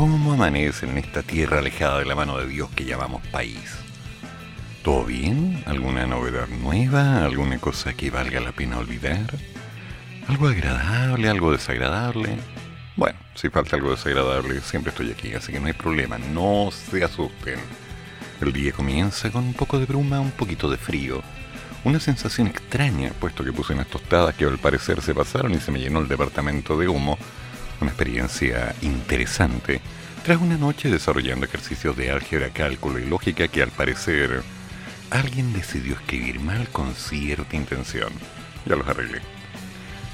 ¿Cómo amanecen en esta tierra alejada de la mano de Dios que llamamos país? ¿Todo bien? ¿Alguna novedad nueva? ¿Alguna cosa que valga la pena olvidar? ¿Algo agradable? ¿Algo desagradable? Bueno, si falta algo desagradable, siempre estoy aquí, así que no hay problema, no se asusten. El día comienza con un poco de bruma, un poquito de frío. Una sensación extraña, puesto que puse unas tostadas que al parecer se pasaron y se me llenó el departamento de humo. Una experiencia interesante, tras una noche desarrollando ejercicios de álgebra, cálculo y lógica que al parecer alguien decidió escribir mal con cierta intención. Ya los arreglé.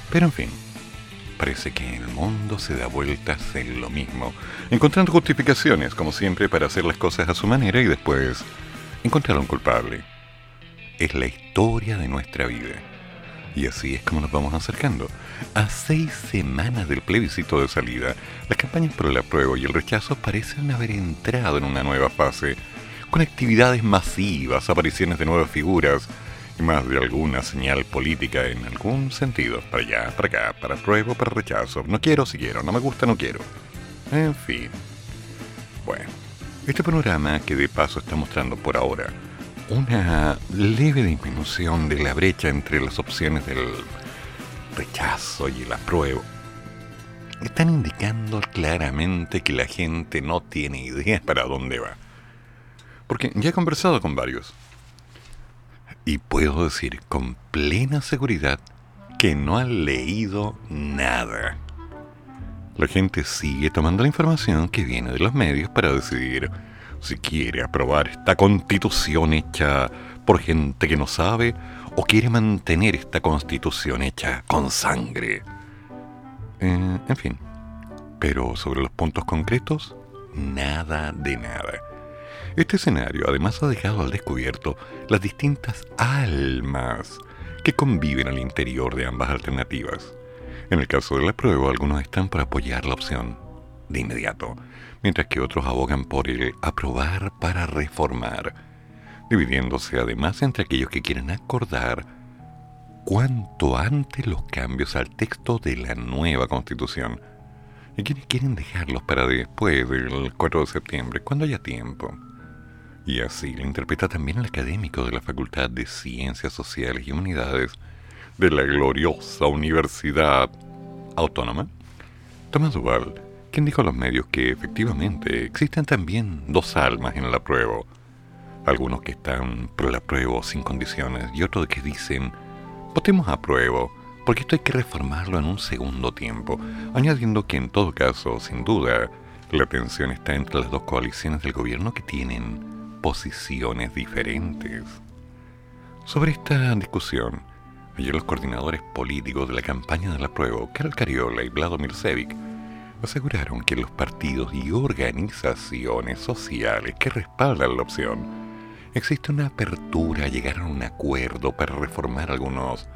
Pero en fin, parece que el mundo se da vueltas en lo mismo, encontrando justificaciones, como siempre, para hacer las cosas a su manera y después encontrar a un culpable. Es la historia de nuestra vida. Y así es como nos vamos acercando. A seis semanas del plebiscito de salida, las campañas por el apruebo y el rechazo parecen haber entrado en una nueva fase con actividades masivas, apariciones de nuevas figuras y más de alguna señal política en algún sentido. Para allá, para acá, para pruebo, para rechazo. No quiero si quiero, no me gusta, no quiero. En fin. Bueno, este panorama que de paso está mostrando por ahora una leve disminución de la brecha entre las opciones del rechazo y el apruebo están indicando claramente que la gente no tiene idea para dónde va. Porque ya he conversado con varios. Y puedo decir con plena seguridad que no han leído nada. La gente sigue tomando la información que viene de los medios para decidir si quiere aprobar esta constitución hecha por gente que no sabe o quiere mantener esta constitución hecha con sangre. Eh, en fin. Pero sobre los puntos concretos, nada de nada. Este escenario además ha dejado al descubierto las distintas almas que conviven al interior de ambas alternativas. En el caso de la prueba, algunos están por apoyar la opción de inmediato, mientras que otros abogan por el aprobar para reformar, dividiéndose además entre aquellos que quieren acordar cuanto antes los cambios al texto de la nueva constitución y quienes quieren dejarlos para después del 4 de septiembre, cuando haya tiempo. Y así lo interpreta también el académico de la Facultad de Ciencias Sociales y Humanidades de la gloriosa Universidad Autónoma, Tomás Duval, quien dijo a los medios que efectivamente existen también dos almas en el apruebo. Algunos que están por el apruebo sin condiciones y otros que dicen, votemos apruebo, porque esto hay que reformarlo en un segundo tiempo, añadiendo que en todo caso, sin duda, la tensión está entre las dos coaliciones del gobierno que tienen posiciones diferentes. Sobre esta discusión, ayer los coordinadores políticos de la campaña de la prueba, Carol Cariola y Vlado Mircevic, aseguraron que los partidos y organizaciones sociales que respaldan la opción existe una apertura a llegar a un acuerdo para reformar algunos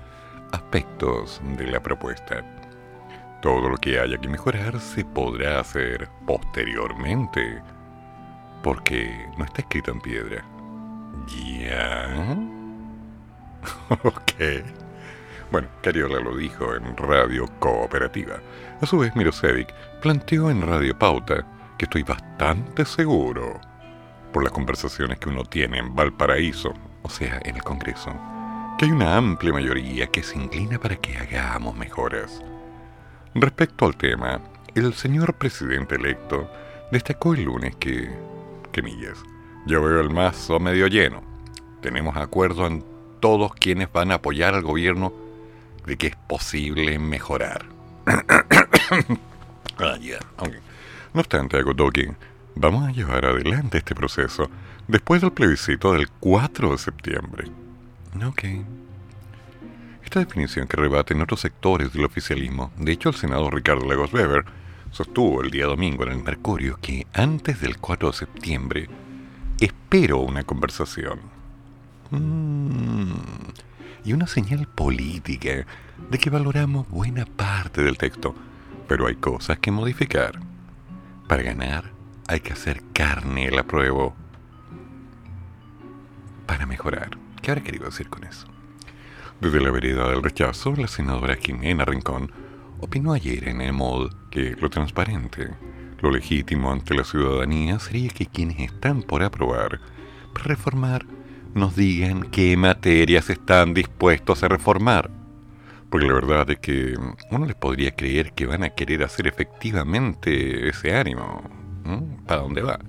aspectos de la propuesta. Todo lo que haya que mejorar se podrá hacer posteriormente porque no está escrito en piedra. ¿Ya? ok. Bueno, Cariola lo dijo en Radio Cooperativa. A su vez, Mirosevic planteó en Radio Pauta que estoy bastante seguro, por las conversaciones que uno tiene en Valparaíso, o sea, en el Congreso, que hay una amplia mayoría que se inclina para que hagamos mejoras. Respecto al tema, el señor presidente electo destacó el lunes que millas. Yo veo el mazo medio lleno. Tenemos acuerdo en todos quienes van a apoyar al gobierno de que es posible mejorar. ah, No obstante, Agodoki, vamos a llevar adelante este proceso después del plebiscito del 4 de septiembre. Ok. Esta definición que rebate en otros sectores del oficialismo, de hecho el senador Ricardo Lagos Weber sostuvo el día domingo en el Mercurio que antes del 4 de septiembre espero una conversación. Mm, y una señal política de que valoramos buena parte del texto, pero hay cosas que modificar. Para ganar hay que hacer carne el apruebo. Para mejorar. ¿Qué habrá querido decir con eso? Desde la vereda del rechazo, la senadora Jimena Rincón opinó ayer en el MOD que lo transparente, lo legítimo ante la ciudadanía sería que quienes están por aprobar, reformar, nos digan qué materias están dispuestos a reformar. Porque la verdad es que uno les podría creer que van a querer hacer efectivamente ese ánimo. ¿Para dónde va?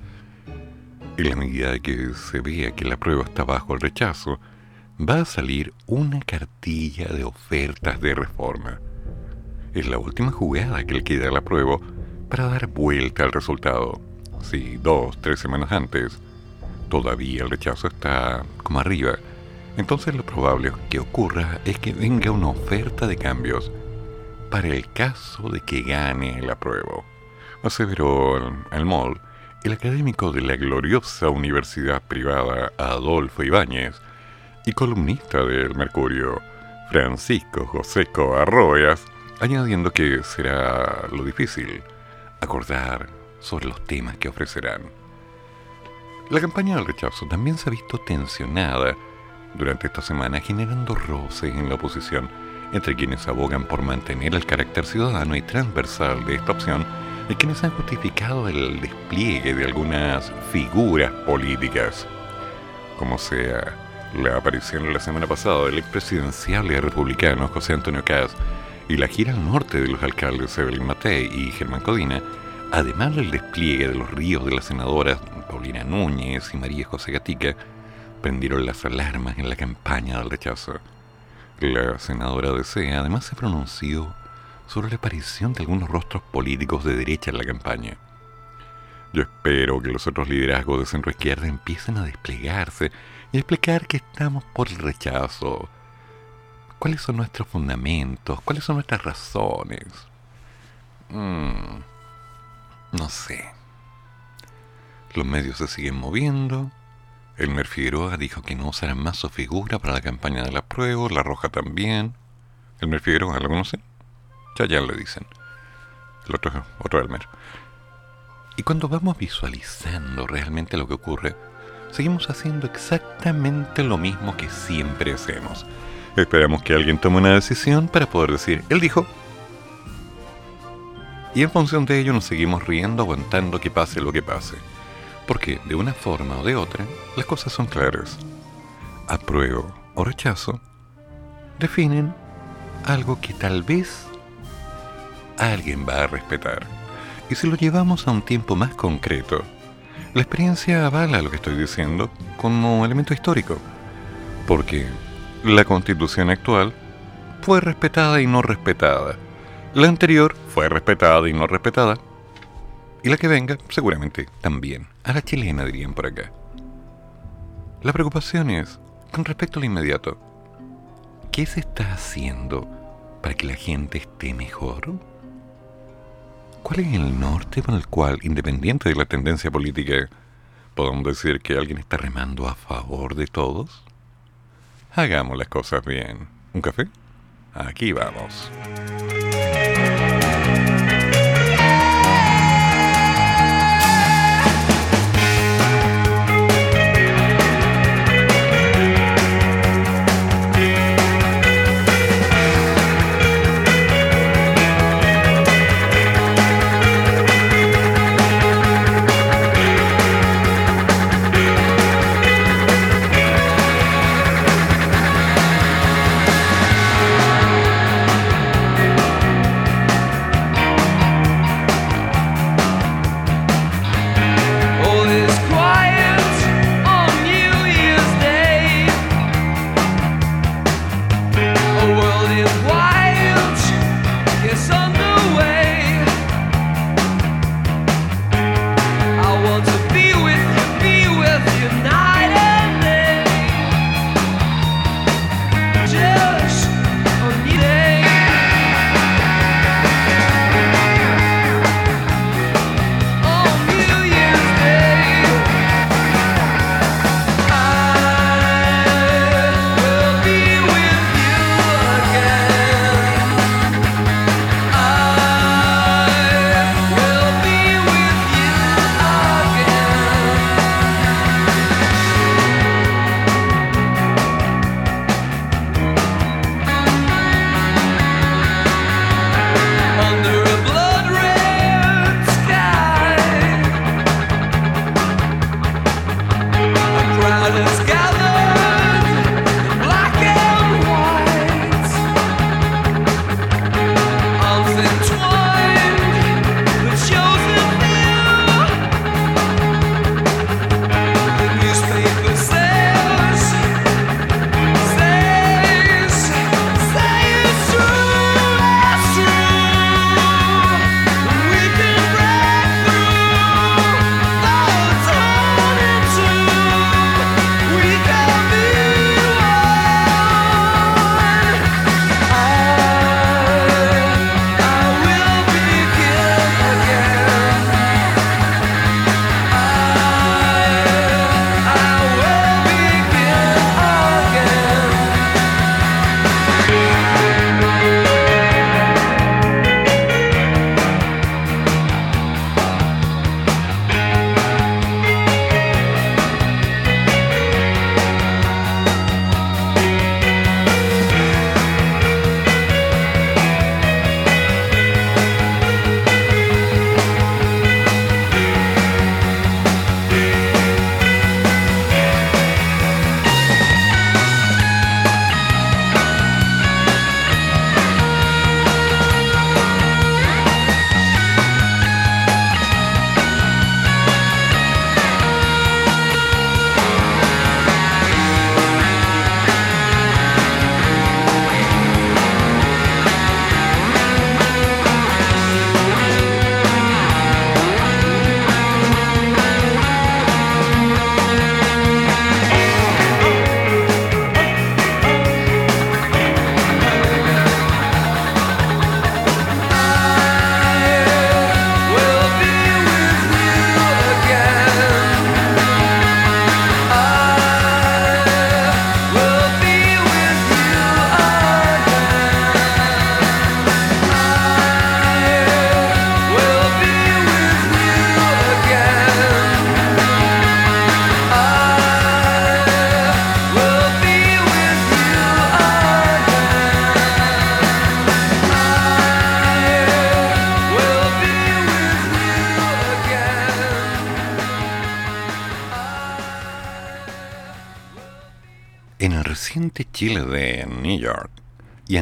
En la medida de que se vea que la prueba está bajo el rechazo, va a salir una cartilla de ofertas de reforma. Es la última jugada que le queda a la prueba para dar vuelta al resultado. Si dos, tres semanas antes, todavía el rechazo está como arriba, entonces lo probable que ocurra es que venga una oferta de cambios para el caso de que gane el apruebo. Aseveró Almol, el académico de la gloriosa universidad privada Adolfo Ibáñez, y columnista del Mercurio, Francisco Joseco Arroyas, añadiendo que será lo difícil acordar sobre los temas que ofrecerán. La campaña del rechazo también se ha visto tensionada durante esta semana, generando roces en la oposición entre quienes abogan por mantener el carácter ciudadano y transversal de esta opción y quienes han justificado el despliegue de algunas figuras políticas. Como sea, la aparición la semana pasada del expresidencial republicano José Antonio Caz y la gira al norte de los alcaldes Evelyn Matei y Germán Codina, además del despliegue de los ríos de las senadoras Paulina Núñez y María José Gatica, prendieron las alarmas en la campaña del rechazo. La senadora de además se pronunció sobre la aparición de algunos rostros políticos de derecha en la campaña. Yo espero que los otros liderazgos de centro izquierda empiecen a desplegarse y explicar que estamos por el rechazo. ¿Cuáles son nuestros fundamentos? ¿Cuáles son nuestras razones? Mm, no sé. Los medios se siguen moviendo. Elmer Figueroa dijo que no usarán más su figura para la campaña de la prueba, La Roja también. Elmer Figueroa, ¿lo conocen? Ya ya le dicen. El otro, otro Elmer. Y cuando vamos visualizando realmente lo que ocurre, seguimos haciendo exactamente lo mismo que siempre hacemos. Esperamos que alguien tome una decisión para poder decir, él dijo. Y en función de ello nos seguimos riendo, aguantando que pase lo que pase. Porque de una forma o de otra, las cosas son claras. Apruebo o rechazo definen algo que tal vez alguien va a respetar. Y si lo llevamos a un tiempo más concreto, la experiencia avala lo que estoy diciendo como elemento histórico, porque la constitución actual fue respetada y no respetada. La anterior fue respetada y no respetada. Y la que venga, seguramente también. A la chilena dirían por acá. La preocupación es, con respecto al inmediato, ¿qué se está haciendo para que la gente esté mejor? ¿Cuál es el norte con el cual, independiente de la tendencia política, podemos decir que alguien está remando a favor de todos? Hagamos las cosas bien. ¿Un café? Aquí vamos.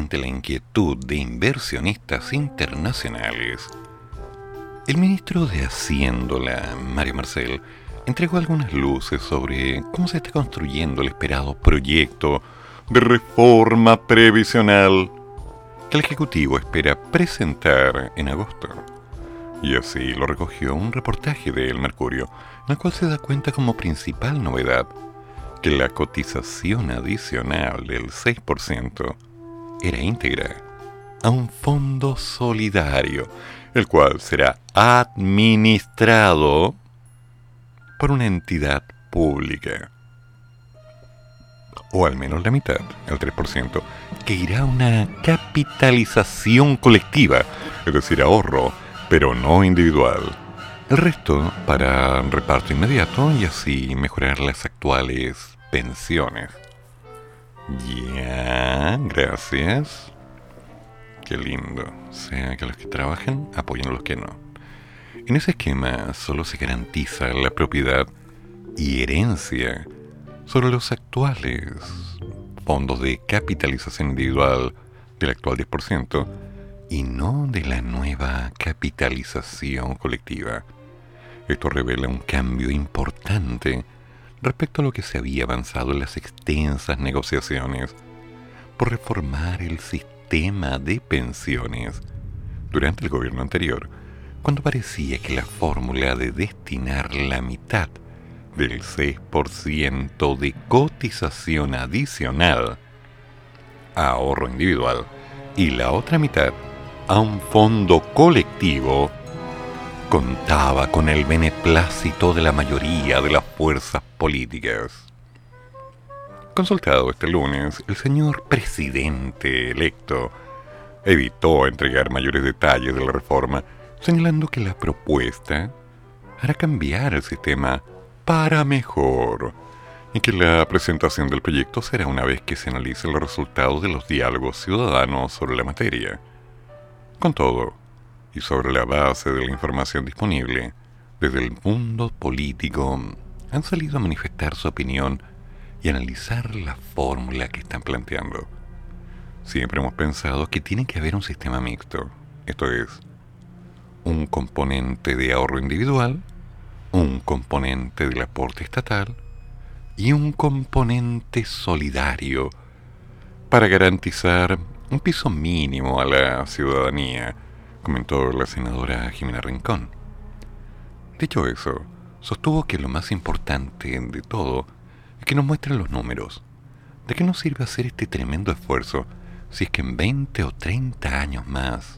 Ante la inquietud de inversionistas internacionales, el ministro de Hacienda, Mario Marcel, entregó algunas luces sobre cómo se está construyendo el esperado proyecto de reforma previsional que el Ejecutivo espera presentar en agosto. Y así lo recogió un reportaje de El Mercurio, en el cual se da cuenta como principal novedad que la cotización adicional del 6% era íntegra a un fondo solidario, el cual será administrado por una entidad pública. O al menos la mitad, el 3%, que irá a una capitalización colectiva, es decir, ahorro, pero no individual. El resto para reparto inmediato y así mejorar las actuales pensiones. Ya, gracias. Qué lindo. O sea, que los que trabajan apoyen a los que no. En ese esquema solo se garantiza la propiedad y herencia sobre los actuales fondos de capitalización individual del actual 10% y no de la nueva capitalización colectiva. Esto revela un cambio importante respecto a lo que se había avanzado en las extensas negociaciones por reformar el sistema de pensiones durante el gobierno anterior, cuando parecía que la fórmula de destinar la mitad del 6% de cotización adicional a ahorro individual y la otra mitad a un fondo colectivo contaba con el beneplácito de la mayoría de las fuerzas políticas. Consultado este lunes, el señor presidente electo evitó entregar mayores detalles de la reforma, señalando que la propuesta hará cambiar el sistema para mejor y que la presentación del proyecto será una vez que se analicen los resultados de los diálogos ciudadanos sobre la materia. Con todo, y sobre la base de la información disponible, desde el mundo político han salido a manifestar su opinión y analizar la fórmula que están planteando. Siempre hemos pensado que tiene que haber un sistema mixto, esto es, un componente de ahorro individual, un componente del aporte estatal y un componente solidario para garantizar un piso mínimo a la ciudadanía comentó la senadora Jimena Rincón. Dicho eso, sostuvo que lo más importante de todo es que nos muestren los números. ¿De qué nos sirve hacer este tremendo esfuerzo si es que en 20 o 30 años más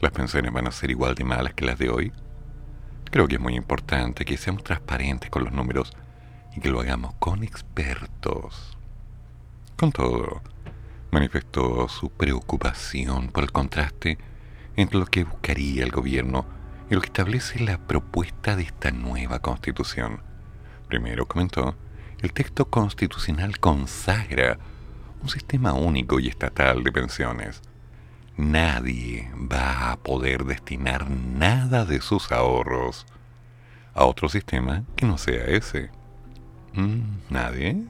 las pensiones van a ser igual de malas que las de hoy? Creo que es muy importante que seamos transparentes con los números y que lo hagamos con expertos. Con todo, manifestó su preocupación por el contraste entre lo que buscaría el gobierno y lo que establece la propuesta de esta nueva constitución. Primero comentó, el texto constitucional consagra un sistema único y estatal de pensiones. Nadie va a poder destinar nada de sus ahorros a otro sistema que no sea ese. Mm, ¿Nadie?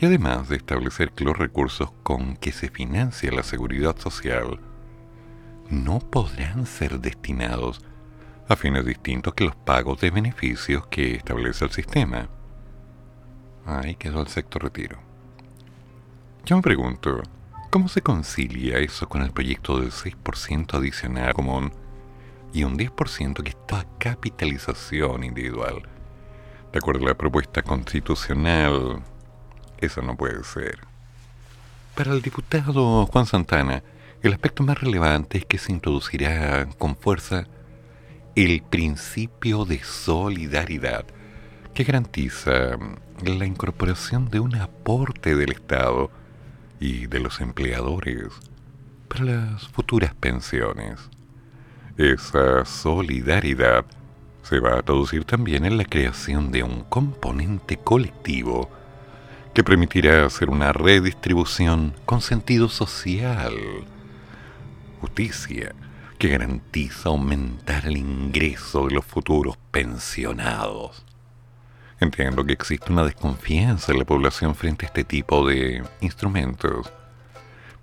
Y además de establecer que los recursos con que se financia la seguridad social no podrán ser destinados a fines distintos que los pagos de beneficios que establece el sistema. Ahí quedó el sexto retiro. Yo me pregunto, ¿cómo se concilia eso con el proyecto del 6% adicional común y un 10% que está a capitalización individual? De acuerdo a la propuesta constitucional, eso no puede ser. Para el diputado Juan Santana, el aspecto más relevante es que se introducirá con fuerza el principio de solidaridad que garantiza la incorporación de un aporte del Estado y de los empleadores para las futuras pensiones. Esa solidaridad se va a traducir también en la creación de un componente colectivo que permitirá hacer una redistribución con sentido social justicia que garantiza aumentar el ingreso de los futuros pensionados. Entiendo que existe una desconfianza en la población frente a este tipo de instrumentos,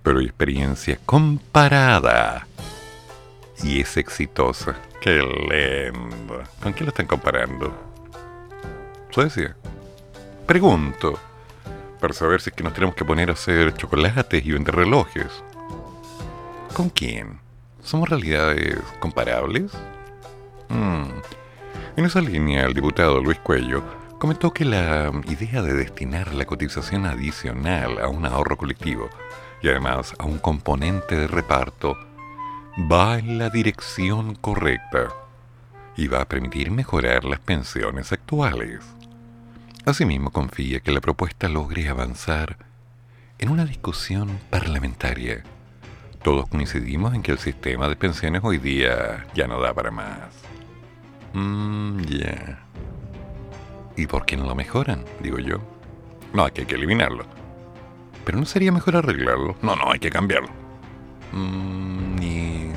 pero hay experiencia comparada y es exitosa. ¡Qué lindo! ¿Con quién lo están comparando? Suecia. Pregunto, para saber si es que nos tenemos que poner a hacer chocolates y vender relojes. ¿Con quién? ¿Somos realidades comparables? Hmm. En esa línea, el diputado Luis Cuello comentó que la idea de destinar la cotización adicional a un ahorro colectivo y además a un componente de reparto va en la dirección correcta y va a permitir mejorar las pensiones actuales. Asimismo, confía que la propuesta logre avanzar en una discusión parlamentaria. Todos coincidimos en que el sistema de pensiones hoy día ya no da para más. Mmm, ya. ¿Y por qué no lo mejoran? Digo yo. No, hay que eliminarlo. Pero no sería mejor arreglarlo. No, no, hay que cambiarlo. Mmm, y...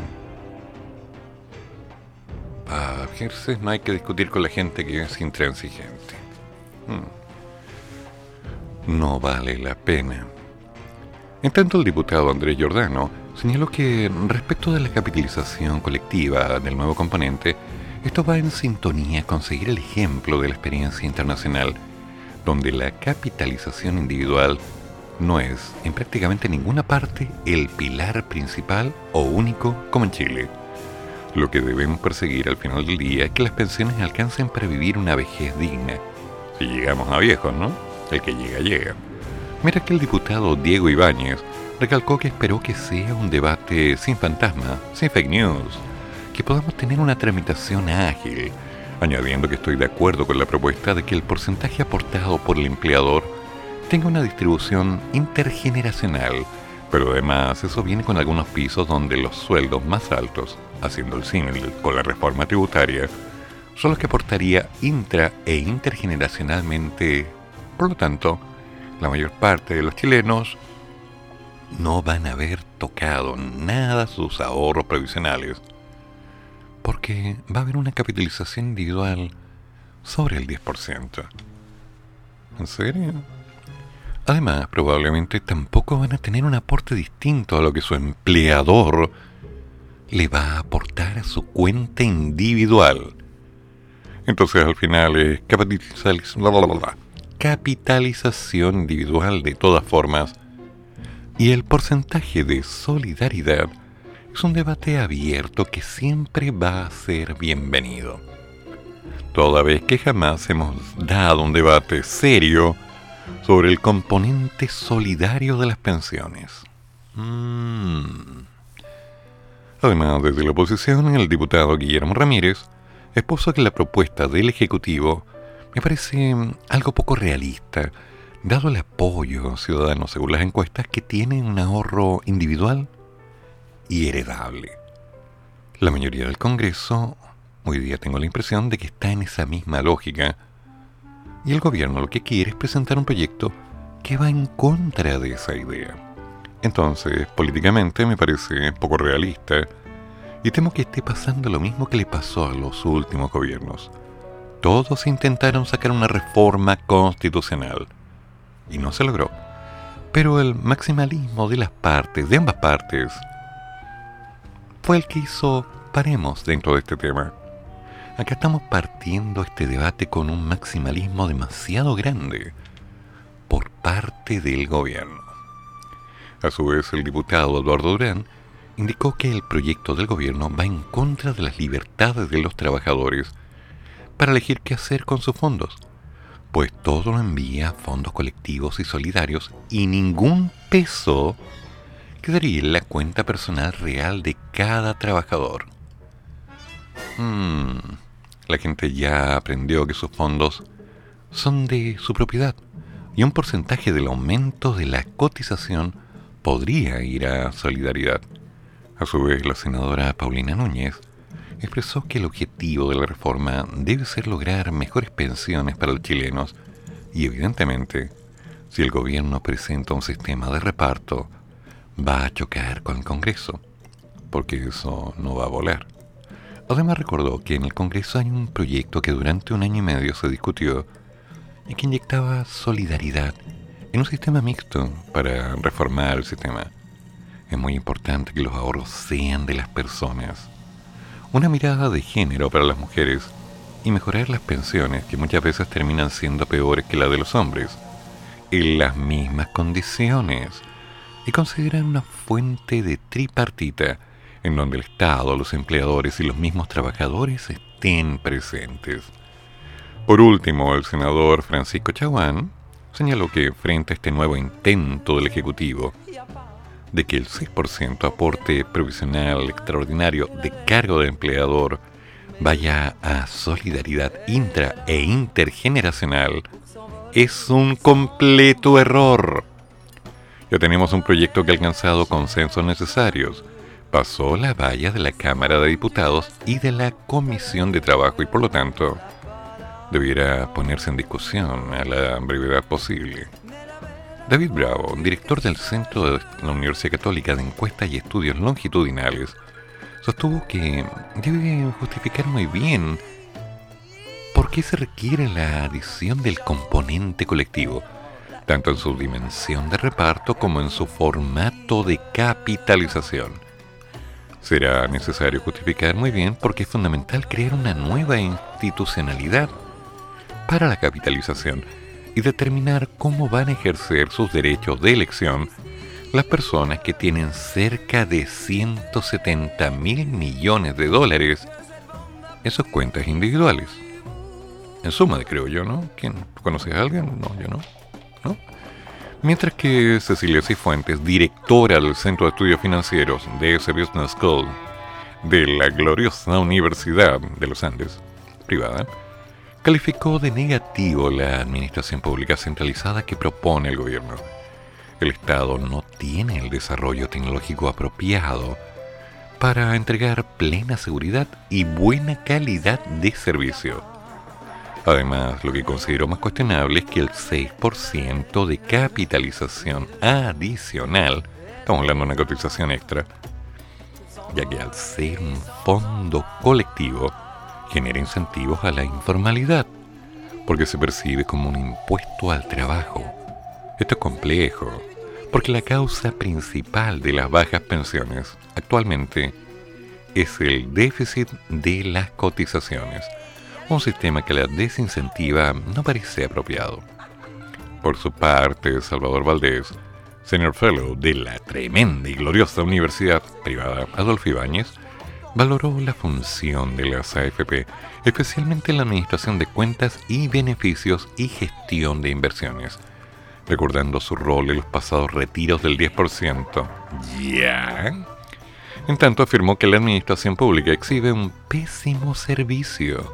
A veces no hay que discutir con la gente que es intransigente. Mm. No vale la pena. En tanto, el diputado Andrés Giordano señaló que respecto de la capitalización colectiva del nuevo componente, esto va en sintonía con seguir el ejemplo de la experiencia internacional, donde la capitalización individual no es en prácticamente ninguna parte el pilar principal o único como en Chile. Lo que debemos perseguir al final del día es que las pensiones alcancen para vivir una vejez digna. Si llegamos a viejos, ¿no? El que llega, llega. Mira que el diputado Diego Ibáñez recalcó que esperó que sea un debate sin fantasma, sin fake news, que podamos tener una tramitación ágil, añadiendo que estoy de acuerdo con la propuesta de que el porcentaje aportado por el empleador tenga una distribución intergeneracional, pero además eso viene con algunos pisos donde los sueldos más altos, haciendo el símil con la reforma tributaria, son los que aportaría intra e intergeneracionalmente. Por lo tanto, la mayor parte de los chilenos no van a haber tocado nada sus ahorros previsionales porque va a haber una capitalización individual sobre el 10%. ¿En serio? Además, probablemente tampoco van a tener un aporte distinto a lo que su empleador le va a aportar a su cuenta individual. Entonces al final es capitalización individual de todas formas y el porcentaje de solidaridad es un debate abierto que siempre va a ser bienvenido. Toda vez que jamás hemos dado un debate serio sobre el componente solidario de las pensiones. Mm. Además, desde la oposición, el diputado Guillermo Ramírez expuso que la propuesta del Ejecutivo me parece algo poco realista, dado el apoyo ciudadano según las encuestas que tienen un ahorro individual y heredable. La mayoría del Congreso, hoy día tengo la impresión de que está en esa misma lógica, y el gobierno lo que quiere es presentar un proyecto que va en contra de esa idea. Entonces, políticamente me parece poco realista, y temo que esté pasando lo mismo que le pasó a los últimos gobiernos. Todos intentaron sacar una reforma constitucional, y no se logró. Pero el maximalismo de las partes, de ambas partes, fue el que hizo paremos dentro de este tema. Acá estamos partiendo este debate con un maximalismo demasiado grande por parte del gobierno. A su vez, el diputado Eduardo Durán indicó que el proyecto del gobierno va en contra de las libertades de los trabajadores para elegir qué hacer con sus fondos, pues todo lo envía a fondos colectivos y solidarios y ningún peso quedaría en la cuenta personal real de cada trabajador. Hmm, la gente ya aprendió que sus fondos son de su propiedad y un porcentaje del aumento de la cotización podría ir a solidaridad. A su vez, la senadora Paulina Núñez expresó que el objetivo de la reforma debe ser lograr mejores pensiones para los chilenos y evidentemente, si el gobierno presenta un sistema de reparto va a chocar con el Congreso, porque eso no va a volar. Además recordó que en el Congreso hay un proyecto que durante un año y medio se discutió y que inyectaba solidaridad en un sistema mixto para reformar el sistema. Es muy importante que los ahorros sean de las personas. Una mirada de género para las mujeres y mejorar las pensiones que muchas veces terminan siendo peores que las de los hombres en las mismas condiciones y considerar una fuente de tripartita en donde el Estado, los empleadores y los mismos trabajadores estén presentes. Por último, el senador Francisco Chaguán señaló que frente a este nuevo intento del Ejecutivo de que el 6% aporte provisional extraordinario de cargo de empleador vaya a solidaridad intra e intergeneracional, es un completo error. Ya tenemos un proyecto que ha alcanzado consensos necesarios. Pasó la valla de la Cámara de Diputados y de la Comisión de Trabajo y por lo tanto debiera ponerse en discusión a la brevedad posible. David Bravo, director del Centro de la Universidad Católica de Encuestas y Estudios Longitudinales, sostuvo que debe justificar muy bien por qué se requiere la adición del componente colectivo, tanto en su dimensión de reparto como en su formato de capitalización. Será necesario justificar muy bien porque es fundamental crear una nueva institucionalidad para la capitalización y determinar cómo van a ejercer sus derechos de elección las personas que tienen cerca de 170 mil millones de dólares en sus cuentas individuales. En suma, creo yo, ¿no? ¿Quién? ¿Conoces a alguien? No, yo no. ¿No? Mientras que Cecilia Cifuentes, directora del Centro de Estudios Financieros de ese Business School de la gloriosa Universidad de los Andes, privada, calificó de negativo la administración pública centralizada que propone el gobierno. El Estado no tiene el desarrollo tecnológico apropiado para entregar plena seguridad y buena calidad de servicio. Además, lo que considero más cuestionable es que el 6% de capitalización adicional, estamos hablando de una cotización extra, ya que al ser un fondo colectivo, genera incentivos a la informalidad, porque se percibe como un impuesto al trabajo. Esto es complejo, porque la causa principal de las bajas pensiones actualmente es el déficit de las cotizaciones, un sistema que la desincentiva no parece apropiado. Por su parte, Salvador Valdés, Senior Fellow de la tremenda y gloriosa Universidad Privada Adolfo Ibáñez, valoró la función de las AFP, especialmente en la administración de cuentas y beneficios y gestión de inversiones, recordando su rol en los pasados retiros del 10%. ¿Ya? En tanto afirmó que la administración pública exhibe un pésimo servicio,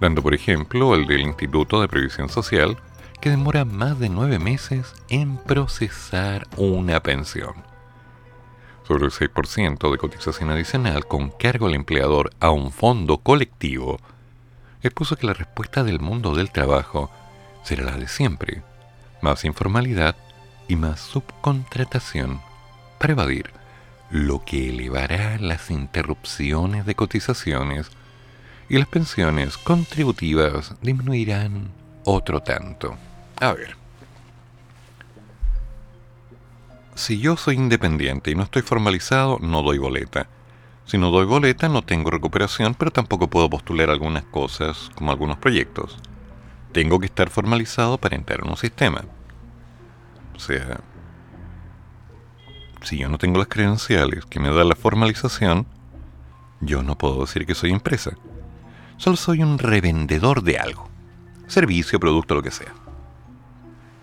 dando por ejemplo el del Instituto de Previsión Social, que demora más de nueve meses en procesar una pensión el 6% de cotización adicional con cargo al empleador a un fondo colectivo, expuso que la respuesta del mundo del trabajo será la de siempre, más informalidad y más subcontratación para evadir, lo que elevará las interrupciones de cotizaciones y las pensiones contributivas disminuirán otro tanto. A ver, si yo soy independiente y no estoy formalizado, no doy boleta. Si no doy boleta, no tengo recuperación, pero tampoco puedo postular algunas cosas, como algunos proyectos. Tengo que estar formalizado para entrar en un sistema. O sea, si yo no tengo las credenciales que me da la formalización, yo no puedo decir que soy empresa. Solo soy un revendedor de algo. Servicio, producto, lo que sea.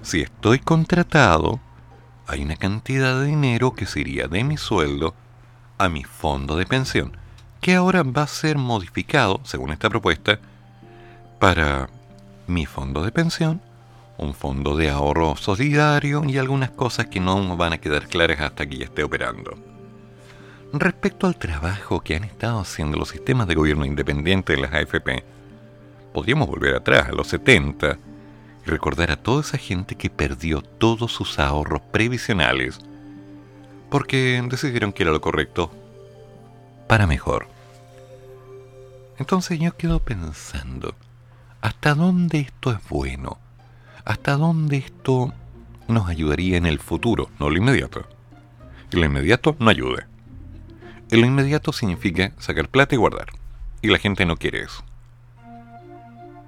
Si estoy contratado, hay una cantidad de dinero que sería de mi sueldo a mi fondo de pensión, que ahora va a ser modificado, según esta propuesta, para mi fondo de pensión, un fondo de ahorro solidario y algunas cosas que no van a quedar claras hasta que ya esté operando. Respecto al trabajo que han estado haciendo los sistemas de gobierno independiente de las AFP, podríamos volver atrás, a los 70, recordar a toda esa gente que perdió todos sus ahorros previsionales porque decidieron que era lo correcto para mejor. Entonces yo quedo pensando, ¿hasta dónde esto es bueno? hasta dónde esto nos ayudaría en el futuro, no lo inmediato. Lo inmediato no ayude. lo inmediato significa sacar plata y guardar. Y la gente no quiere eso.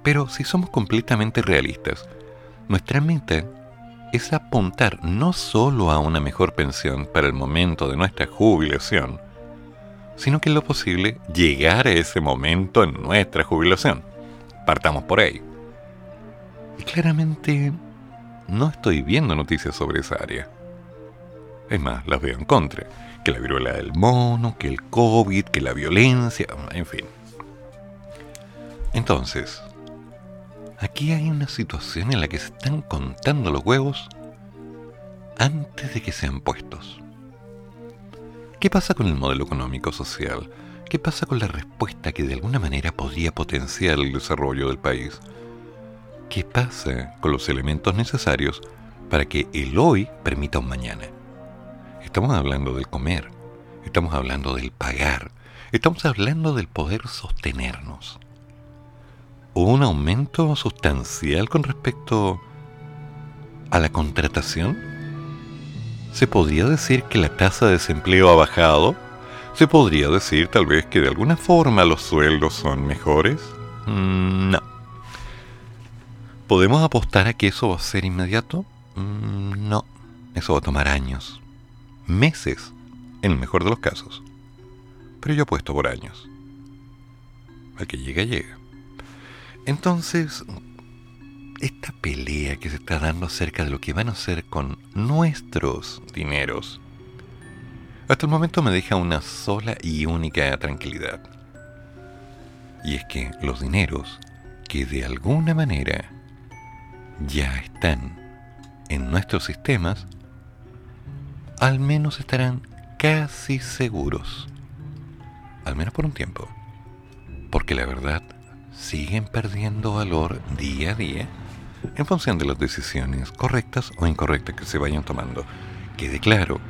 Pero si somos completamente realistas, nuestra meta es apuntar no solo a una mejor pensión para el momento de nuestra jubilación, sino que en lo posible llegar a ese momento en nuestra jubilación. Partamos por ahí. Y claramente no estoy viendo noticias sobre esa área. Es más, las veo en contra. Que la viruela del mono, que el COVID, que la violencia, en fin. Entonces, aquí hay una situación en la que se están contando los huevos antes de que sean puestos. ¿Qué pasa con el modelo económico social? ¿Qué pasa con la respuesta que de alguna manera podría potenciar el desarrollo del país? ¿Qué pasa con los elementos necesarios para que el hoy permita un mañana? Estamos hablando del comer, estamos hablando del pagar, estamos hablando del poder sostenernos. ¿Hubo un aumento sustancial con respecto a la contratación? ¿Se podría decir que la tasa de desempleo ha bajado? ¿Se podría decir tal vez que de alguna forma los sueldos son mejores? Mm, no. ¿Podemos apostar a que eso va a ser inmediato? Mm, no, eso va a tomar años, meses, en el mejor de los casos. Pero yo apuesto por años. Al que llega, llega. Entonces, esta pelea que se está dando acerca de lo que van a hacer con nuestros dineros, hasta el momento me deja una sola y única tranquilidad. Y es que los dineros que de alguna manera ya están en nuestros sistemas, al menos estarán casi seguros. Al menos por un tiempo. Porque la verdad, siguen perdiendo valor día a día en función de las decisiones correctas o incorrectas que se vayan tomando. Quede claro,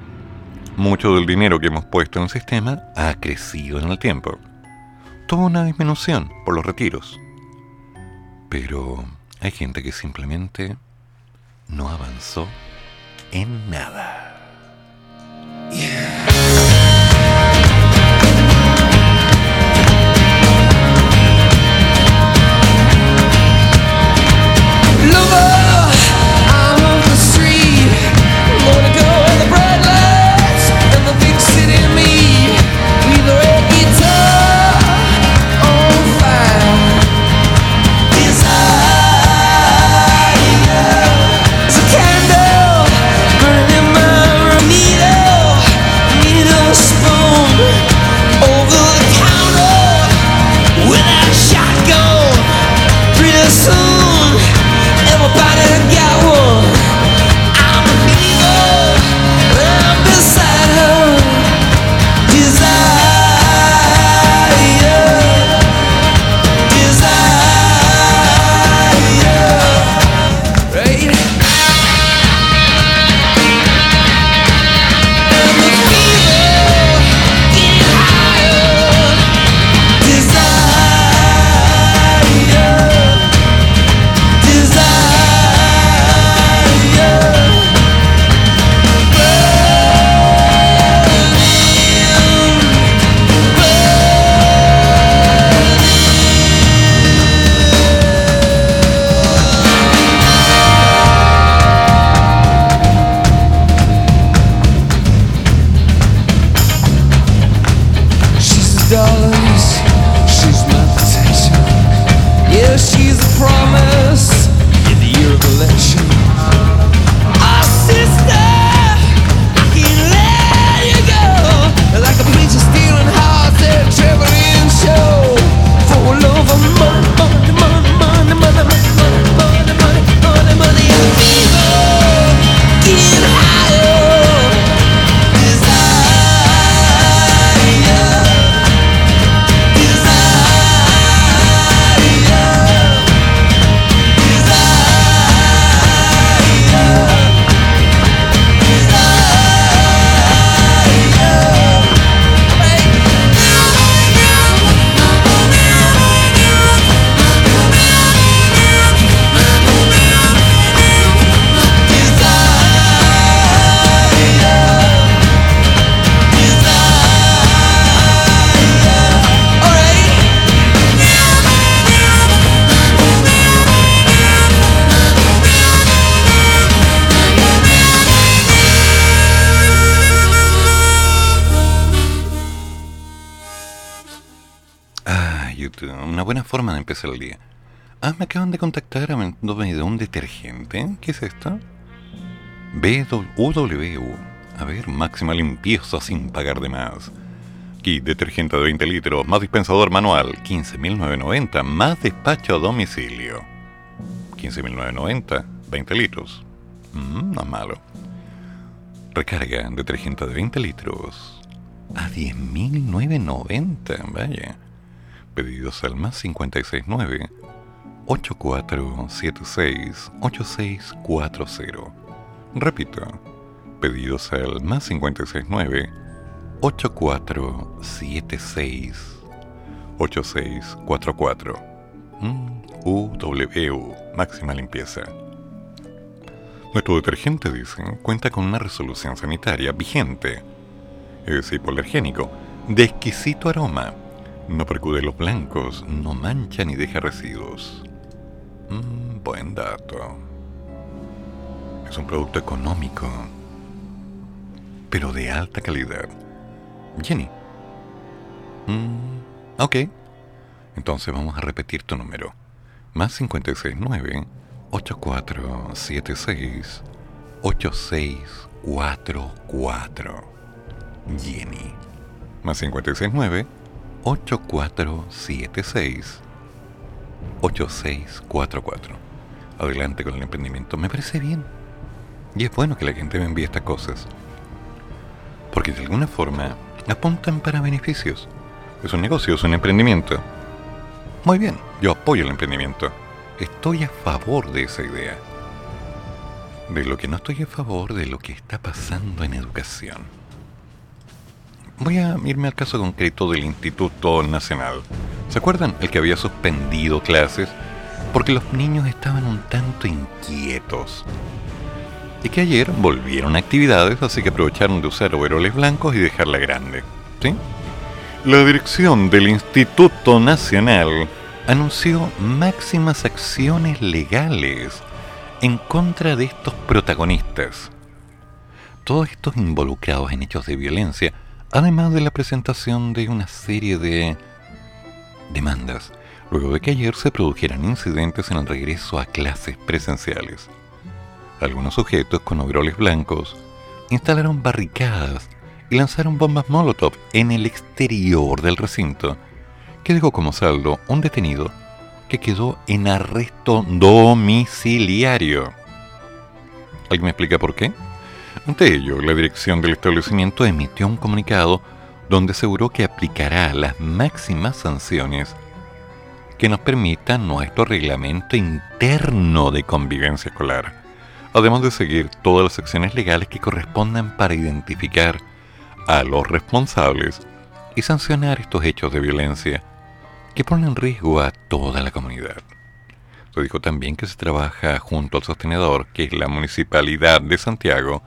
mucho del dinero que hemos puesto en el sistema ha crecido en el tiempo. Tuvo una disminución por los retiros. Pero hay gente que simplemente no avanzó en nada. YouTube, ¿Qué es esto? BWU. A ver, máxima limpieza sin pagar de más. Kit detergente de 20 litros, más dispensador manual, 15.990, más despacho a domicilio. 15.990, 20 litros. Mm, no malo. Recarga detergente de 20 litros a 10.990, vaya. Pedidos al más 569 8476 8640. Repito, pedidos al más 569 8476 8644. UW, máxima limpieza. Nuestro detergente, dicen, cuenta con una resolución sanitaria vigente. Es hipoalergénico, de exquisito aroma. No percude los blancos, no mancha ni deja residuos. Mm, buen dato. Es un producto económico, pero de alta calidad. Jenny. Mm, ok. Entonces vamos a repetir tu número. Más 569 8476 8644. Jenny. Más 569 8476 8644. Adelante con el emprendimiento. Me parece bien. Y es bueno que la gente me envíe estas cosas. Porque de alguna forma apuntan para beneficios. Es un negocio, es un emprendimiento. Muy bien, yo apoyo el emprendimiento. Estoy a favor de esa idea. De lo que no estoy a favor de lo que está pasando en educación. Voy a irme al caso concreto del Instituto Nacional. ¿Se acuerdan? El que había suspendido clases porque los niños estaban un tanto inquietos. Y que ayer volvieron a actividades, así que aprovecharon de usar overoles blancos y dejarla grande. ¿Sí? La dirección del Instituto Nacional anunció máximas acciones legales en contra de estos protagonistas. Todos estos involucrados en hechos de violencia, además de la presentación de una serie de demandas, luego de que ayer se produjeran incidentes en el regreso a clases presenciales. Algunos sujetos con overoles blancos instalaron barricadas y lanzaron bombas Molotov en el exterior del recinto, que dejó como saldo un detenido que quedó en arresto domiciliario. ¿Alguien me explica por qué? Ante ello, la dirección del establecimiento emitió un comunicado donde aseguró que aplicará las máximas sanciones que nos permitan nuestro reglamento interno de convivencia escolar, además de seguir todas las acciones legales que correspondan para identificar a los responsables y sancionar estos hechos de violencia que ponen en riesgo a toda la comunidad. Se dijo también que se trabaja junto al sostenedor, que es la Municipalidad de Santiago,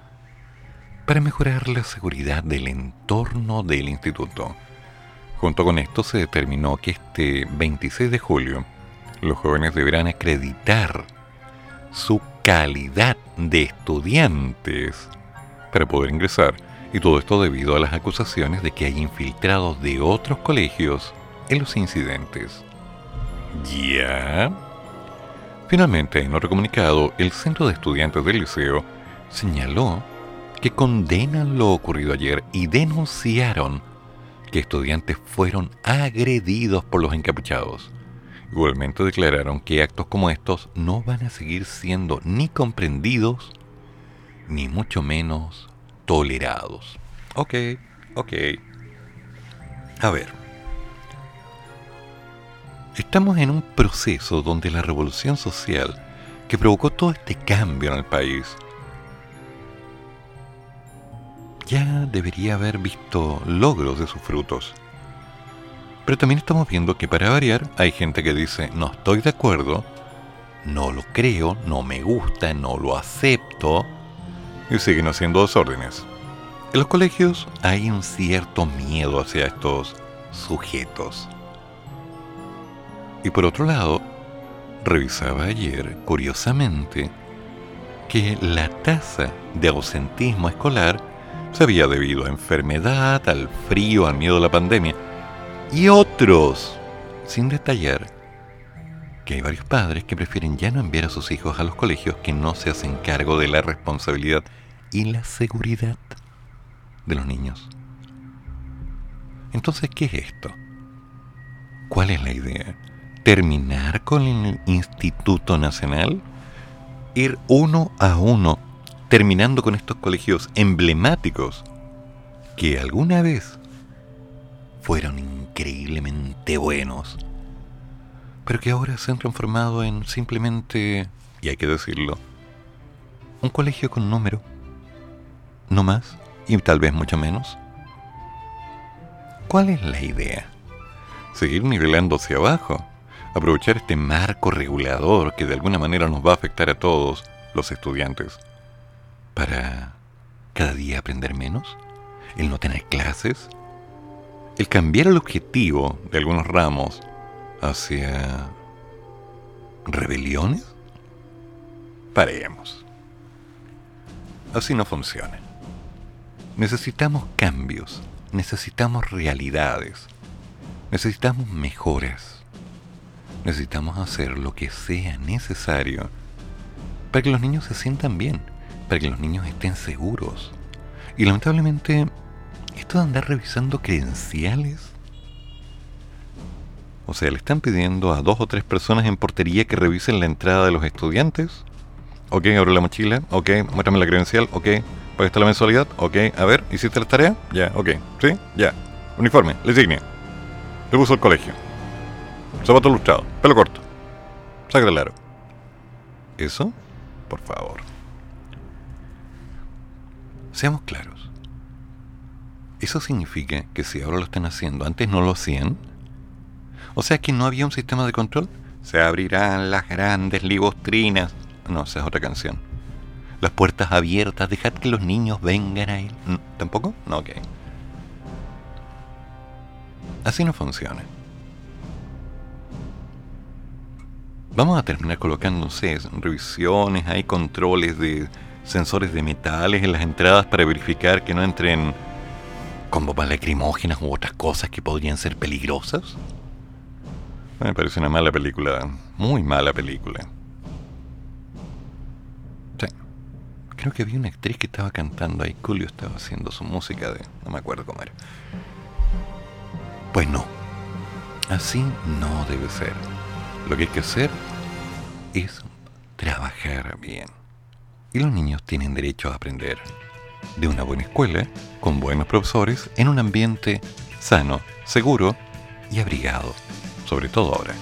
para mejorar la seguridad del entorno del instituto. Junto con esto se determinó que este 26 de julio los jóvenes deberán acreditar su calidad de estudiantes para poder ingresar y todo esto debido a las acusaciones de que hay infiltrados de otros colegios en los incidentes. ¿Ya? Finalmente, en otro comunicado, el Centro de Estudiantes del Liceo señaló que condenan lo ocurrido ayer y denunciaron que estudiantes fueron agredidos por los encapuchados. Igualmente declararon que actos como estos no van a seguir siendo ni comprendidos, ni mucho menos tolerados. Ok, ok. A ver. Estamos en un proceso donde la revolución social que provocó todo este cambio en el país ya debería haber visto logros de sus frutos. Pero también estamos viendo que para variar hay gente que dice no estoy de acuerdo, no lo creo, no me gusta, no lo acepto, y siguen haciendo desórdenes. En los colegios hay un cierto miedo hacia estos sujetos. Y por otro lado, revisaba ayer, curiosamente, que la tasa de ausentismo escolar se había debido a enfermedad, al frío, al miedo a la pandemia y otros sin detallar que hay varios padres que prefieren ya no enviar a sus hijos a los colegios que no se hacen cargo de la responsabilidad y la seguridad de los niños. Entonces, ¿qué es esto? ¿Cuál es la idea? ¿Terminar con el Instituto Nacional? ¿Ir uno a uno, terminando con estos colegios emblemáticos que alguna vez fueron increíblemente buenos, pero que ahora se han transformado en simplemente, y hay que decirlo, un colegio con número, no más y tal vez mucho menos. ¿Cuál es la idea? Seguir nivelando hacia abajo, aprovechar este marco regulador que de alguna manera nos va a afectar a todos los estudiantes para cada día aprender menos, el no tener clases, el cambiar el objetivo de algunos ramos hacia rebeliones? Paremos. Así no funciona. Necesitamos cambios, necesitamos realidades, necesitamos mejoras, necesitamos hacer lo que sea necesario para que los niños se sientan bien, para que los niños estén seguros. Y lamentablemente, esto de andar revisando credenciales o sea, le están pidiendo a dos o tres personas en portería que revisen la entrada de los estudiantes. Ok, abre la mochila. Ok, muéstrame la credencial. Ok, está la mensualidad. Ok, a ver, ¿hiciste la tarea? Ya, ok. ¿Sí? Ya. Uniforme, le insignia. Le puso el colegio. Zapato ilustrado, pelo corto. Saca del aro. ¿Eso? Por favor. Seamos claros. Eso significa que si ahora lo están haciendo, antes no lo hacían, o sea que no había un sistema de control. Se abrirán las grandes libostrinas. No, esa es otra canción. Las puertas abiertas, dejad que los niños vengan a él. ¿Tampoco? No, ok. Así no funciona. Vamos a terminar colocándose revisiones, hay controles de sensores de metales en las entradas para verificar que no entren con bombas lacrimógenas u otras cosas que podrían ser peligrosas. Me parece una mala película, muy mala película. Sí. Creo que había una actriz que estaba cantando ahí. Julio estaba haciendo su música de. No me acuerdo cómo era. Pues no. Así no debe ser. Lo que hay que hacer es trabajar bien. Y los niños tienen derecho a aprender de una buena escuela, con buenos profesores, en un ambiente sano, seguro y abrigado sobre todo ahora.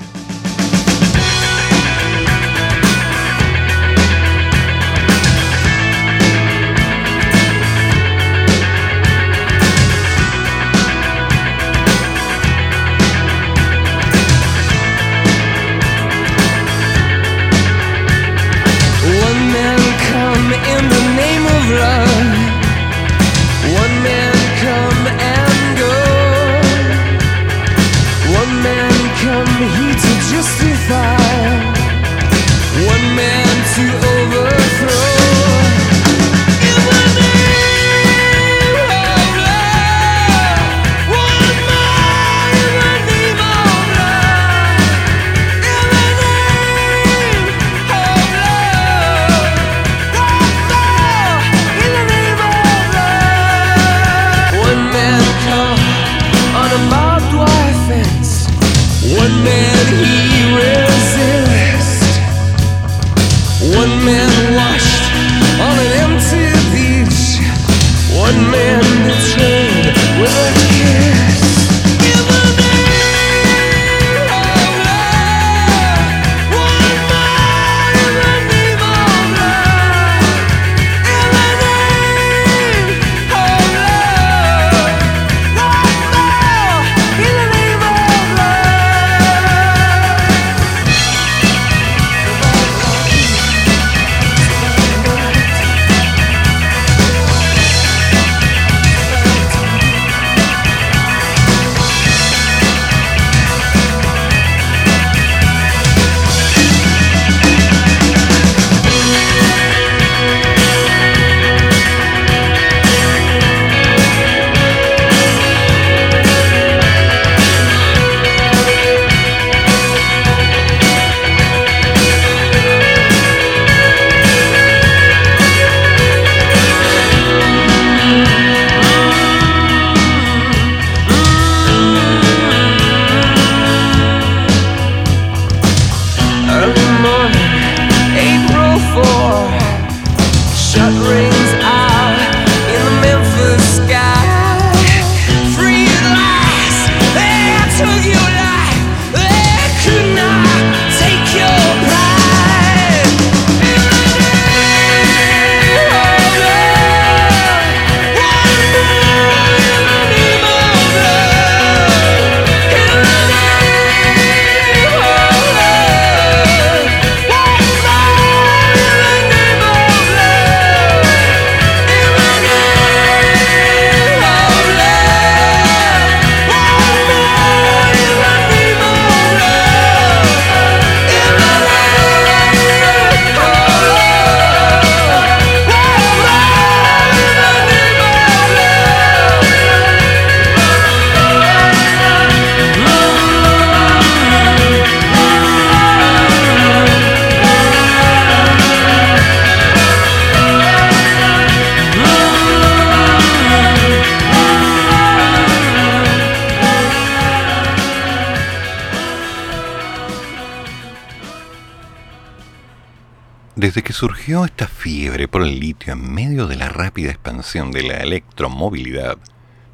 De la electromovilidad,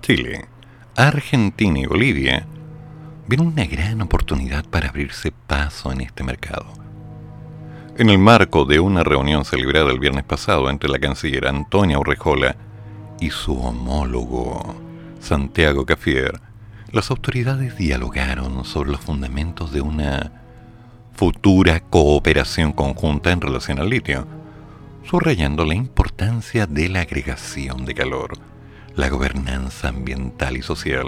Chile, Argentina y Bolivia vieron una gran oportunidad para abrirse paso en este mercado. En el marco de una reunión celebrada el viernes pasado entre la canciller Antonia Urrejola y su homólogo Santiago Cafier, las autoridades dialogaron sobre los fundamentos de una futura cooperación conjunta en relación al litio, subrayando la importancia de la agregación de calor, la gobernanza ambiental y social,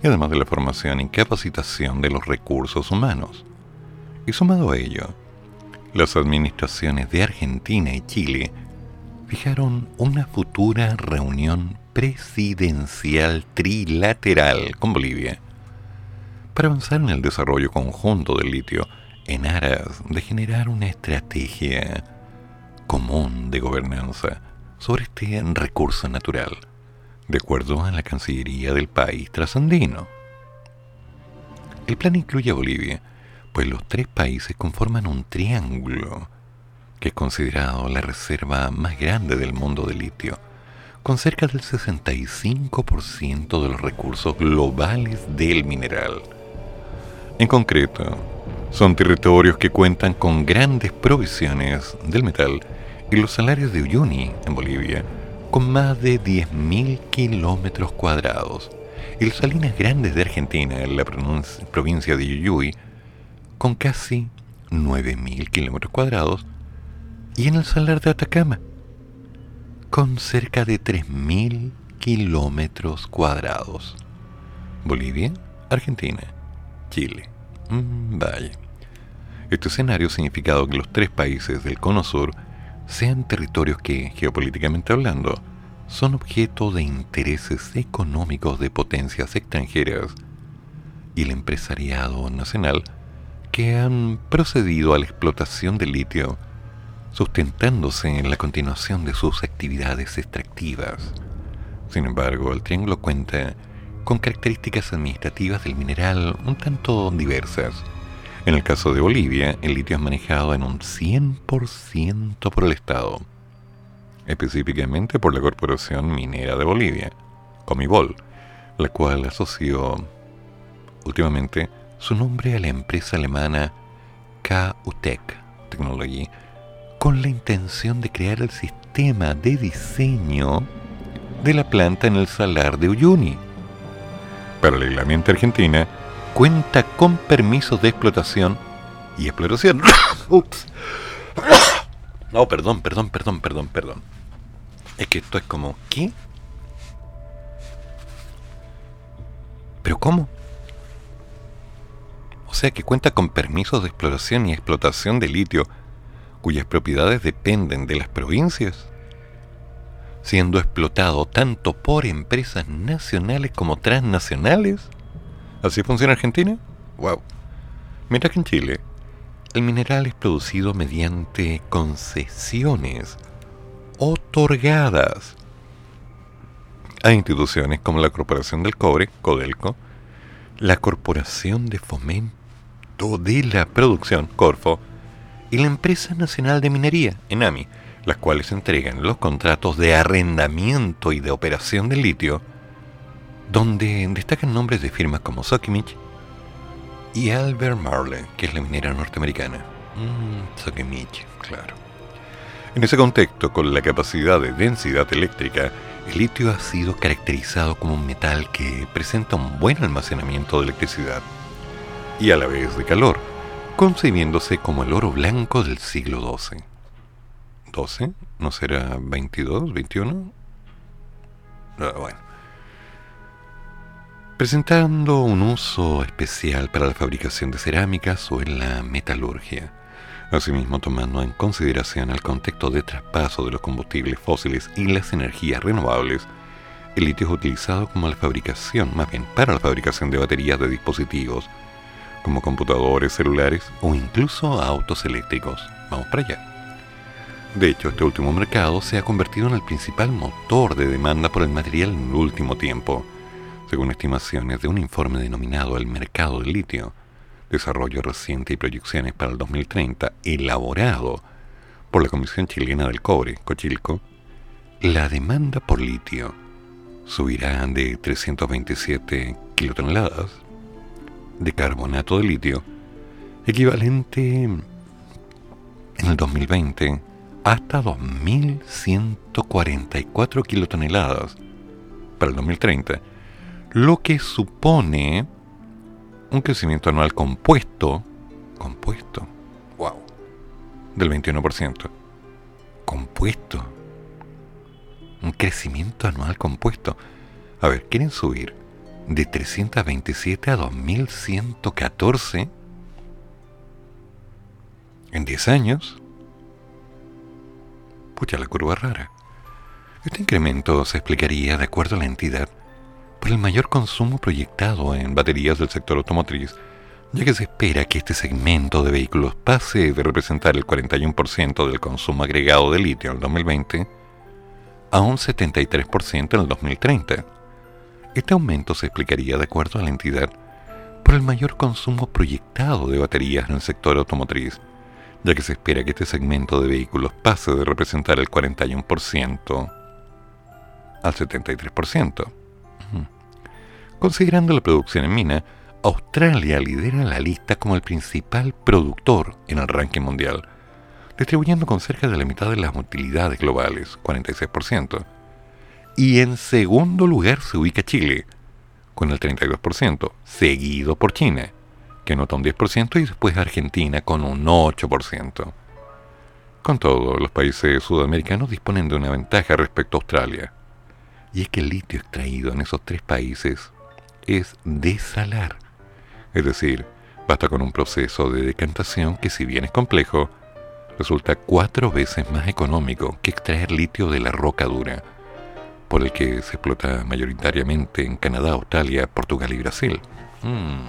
y además de la formación y capacitación de los recursos humanos. Y sumado a ello, las administraciones de Argentina y Chile fijaron una futura reunión presidencial trilateral con Bolivia para avanzar en el desarrollo conjunto del litio en aras de generar una estrategia común de gobernanza sobre este recurso natural, de acuerdo a la Cancillería del país trasandino. El plan incluye a Bolivia, pues los tres países conforman un triángulo que es considerado la reserva más grande del mundo de litio, con cerca del 65% de los recursos globales del mineral. En concreto, son territorios que cuentan con grandes provisiones del metal y los salarios de Uyuni, en Bolivia, con más de 10.000 kilómetros cuadrados, y los Salinas Grandes de Argentina, en la provincia de Yuyuy, con casi 9.000 kilómetros cuadrados, y en el Salar de Atacama, con cerca de 3.000 kilómetros cuadrados. Bolivia, Argentina, Chile. Mm, vaya. Este escenario ha significado que los tres países del Cono Sur sean territorios que, geopolíticamente hablando, son objeto de intereses económicos de potencias extranjeras y el empresariado nacional que han procedido a la explotación del litio, sustentándose en la continuación de sus actividades extractivas. Sin embargo, el triángulo cuenta con características administrativas del mineral un tanto diversas en el caso de Bolivia, el litio es manejado en un 100% por el Estado, específicamente por la Corporación Minera de Bolivia, Comibol, la cual asoció últimamente su nombre a la empresa alemana KUTEC Technology con la intención de crear el sistema de diseño de la planta en el salar de Uyuni. Paralelamente Argentina cuenta con permisos de explotación y exploración. Ups. No, perdón, perdón, perdón, perdón, perdón. Es que esto es como, ¿qué? ¿Pero cómo? O sea que cuenta con permisos de exploración y explotación de litio cuyas propiedades dependen de las provincias, siendo explotado tanto por empresas nacionales como transnacionales. ¿Así funciona Argentina? Wow. Mientras que en Chile, el mineral es producido mediante concesiones otorgadas a instituciones como la Corporación del Cobre, Codelco, la Corporación de Fomento de la Producción, Corfo, y la Empresa Nacional de Minería, ENAMI, las cuales entregan los contratos de arrendamiento y de operación del litio donde destacan nombres de firmas como Sokimich y Albert Marley, que es la minera norteamericana. Mmm, Sokimich, claro. En ese contexto, con la capacidad de densidad eléctrica, el litio ha sido caracterizado como un metal que presenta un buen almacenamiento de electricidad y a la vez de calor, concebiéndose como el oro blanco del siglo XII. ¿12? ¿No será 22, 21? Ah, bueno presentando un uso especial para la fabricación de cerámicas o en la metalurgia. Asimismo, tomando en consideración el contexto de traspaso de los combustibles fósiles y las energías renovables, el litio es utilizado como la fabricación, más bien para la fabricación de baterías de dispositivos, como computadores, celulares o incluso autos eléctricos. Vamos para allá. De hecho, este último mercado se ha convertido en el principal motor de demanda por el material en el último tiempo según estimaciones de un informe denominado El mercado del litio, desarrollo reciente y proyecciones para el 2030, elaborado por la Comisión Chilena del Cobre, Cochilco, la demanda por litio subirá de 327 kilotoneladas de carbonato de litio, equivalente en el 2020 hasta 2.144 kilotoneladas para el 2030, lo que supone un crecimiento anual compuesto, compuesto, wow, del 21%. Compuesto. Un crecimiento anual compuesto. A ver, ¿quieren subir de 327 a 2114 en 10 años? Pucha, la curva rara. Este incremento se explicaría, de acuerdo a la entidad, por el mayor consumo proyectado en baterías del sector automotriz, ya que se espera que este segmento de vehículos pase de representar el 41% del consumo agregado de litio en el 2020 a un 73% en el 2030. Este aumento se explicaría, de acuerdo a la entidad, por el mayor consumo proyectado de baterías en el sector automotriz, ya que se espera que este segmento de vehículos pase de representar el 41% al 73%. Considerando la producción en mina, Australia lidera la lista como el principal productor en el ranking mundial, distribuyendo con cerca de la mitad de las utilidades globales, 46%. Y en segundo lugar se ubica Chile, con el 32%, seguido por China, que nota un 10%, y después Argentina con un 8%. Con todo, los países sudamericanos disponen de una ventaja respecto a Australia, y es que el litio extraído en esos tres países es desalar. Es decir, basta con un proceso de decantación que si bien es complejo, resulta cuatro veces más económico que extraer litio de la roca dura, por el que se explota mayoritariamente en Canadá, Australia, Portugal y Brasil. Hmm.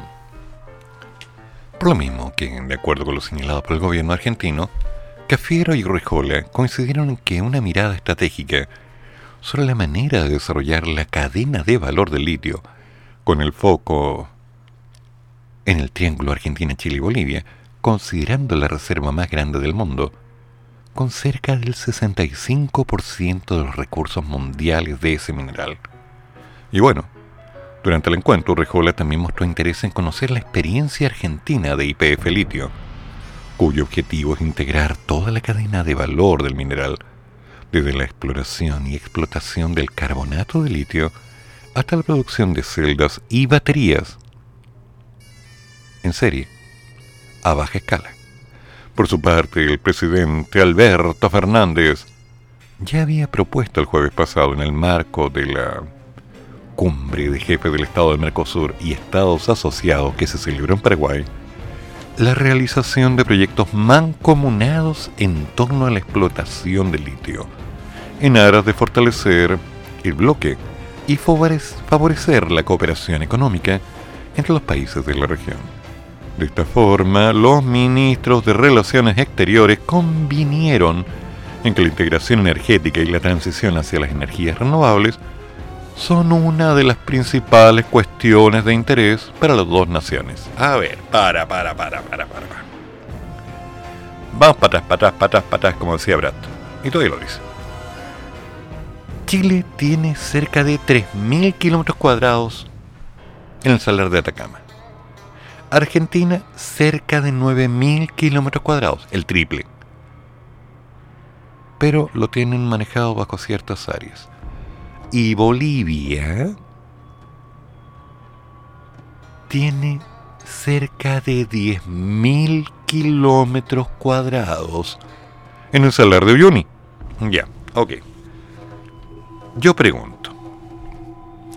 Por lo mismo que, de acuerdo con lo señalado por el gobierno argentino, Cafiero y Rejola coincidieron en que una mirada estratégica sobre la manera de desarrollar la cadena de valor del litio con el foco en el triángulo Argentina, Chile y Bolivia, considerando la reserva más grande del mundo, con cerca del 65% de los recursos mundiales de ese mineral. Y bueno, durante el encuentro, Rejola también mostró interés en conocer la experiencia argentina de IPF Litio, cuyo objetivo es integrar toda la cadena de valor del mineral, desde la exploración y explotación del carbonato de litio hasta la producción de celdas y baterías en serie, a baja escala. Por su parte, el presidente Alberto Fernández ya había propuesto el jueves pasado en el marco de la cumbre de jefes del Estado del Mercosur y Estados asociados que se celebró en Paraguay, la realización de proyectos mancomunados en torno a la explotación del litio, en aras de fortalecer el bloque y favorecer la cooperación económica entre los países de la región. De esta forma, los ministros de Relaciones Exteriores convinieron en que la integración energética y la transición hacia las energías renovables son una de las principales cuestiones de interés para las dos naciones. A ver, para, para, para, para, para. Vamos para atrás, para atrás, para atrás, para atrás, como decía Brad. Y todavía lo dice. Chile tiene cerca de 3.000 kilómetros cuadrados en el salar de Atacama. Argentina cerca de 9.000 kilómetros cuadrados, el triple. Pero lo tienen manejado bajo ciertas áreas. Y Bolivia tiene cerca de 10.000 kilómetros cuadrados en el salar de Uyuni. Ya, ok. Yo pregunto.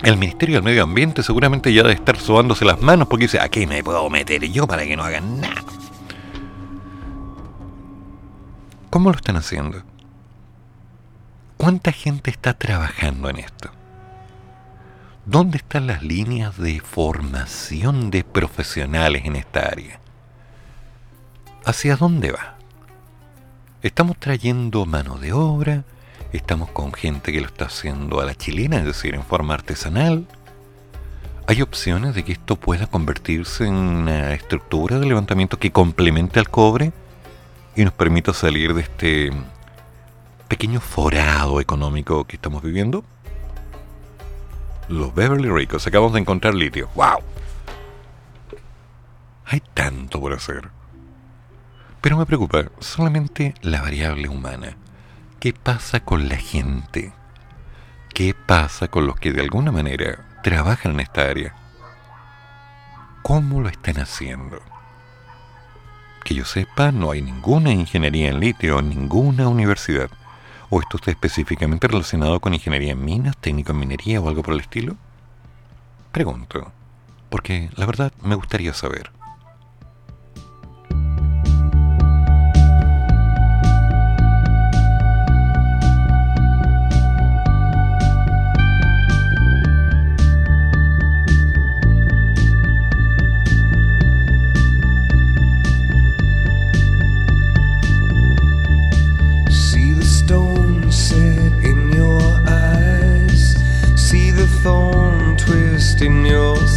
El Ministerio del Medio Ambiente seguramente ya debe estar sobándose las manos porque dice, ¿a qué me puedo meter yo para que no hagan nada? ¿Cómo lo están haciendo? ¿Cuánta gente está trabajando en esto? ¿Dónde están las líneas de formación de profesionales en esta área? ¿Hacia dónde va? ¿Estamos trayendo mano de obra? Estamos con gente que lo está haciendo a la chilena, es decir, en forma artesanal. Hay opciones de que esto pueda convertirse en una estructura de levantamiento que complemente al cobre y nos permita salir de este pequeño forado económico que estamos viviendo? Los Beverly Ricos, acabamos de encontrar litio. ¡Wow! Hay tanto por hacer. Pero me preocupa solamente la variable humana. ¿Qué pasa con la gente? ¿Qué pasa con los que de alguna manera trabajan en esta área? ¿Cómo lo están haciendo? Que yo sepa, no hay ninguna ingeniería en litio ninguna universidad. ¿O esto está específicamente relacionado con ingeniería en minas, técnico en minería o algo por el estilo? Pregunto, porque la verdad me gustaría saber.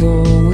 Buenos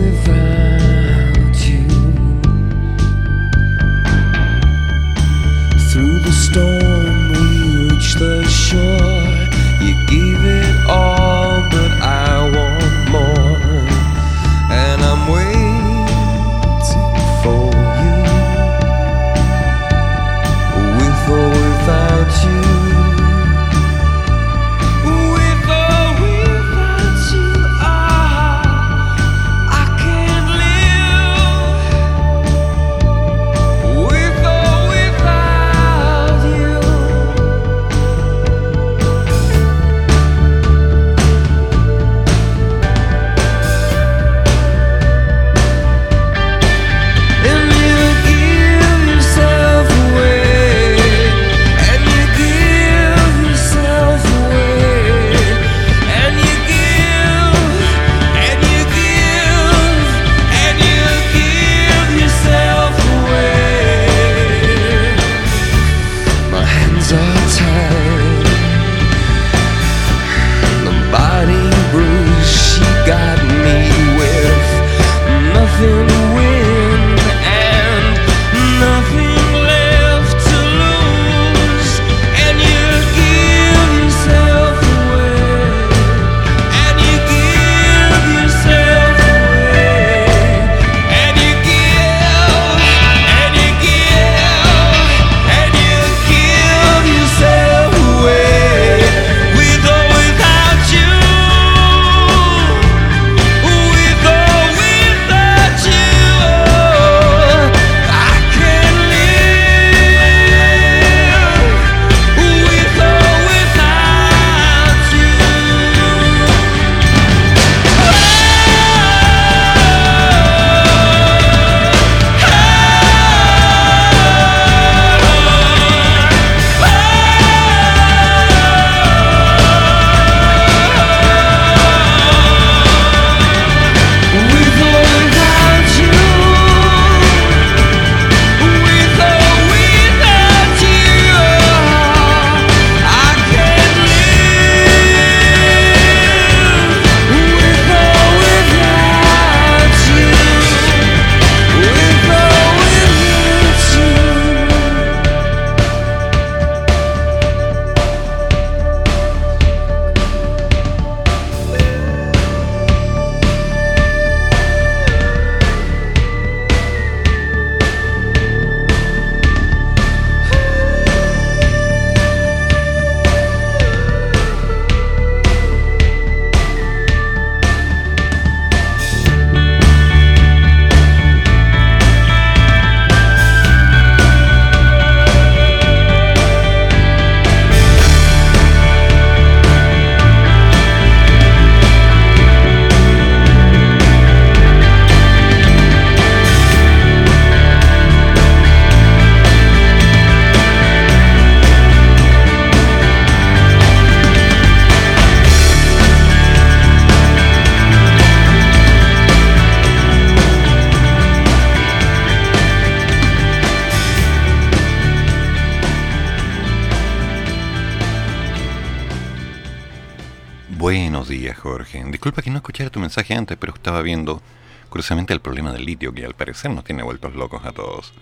viendo curiosamente el problema del litio que al parecer nos tiene vueltos locos a todos.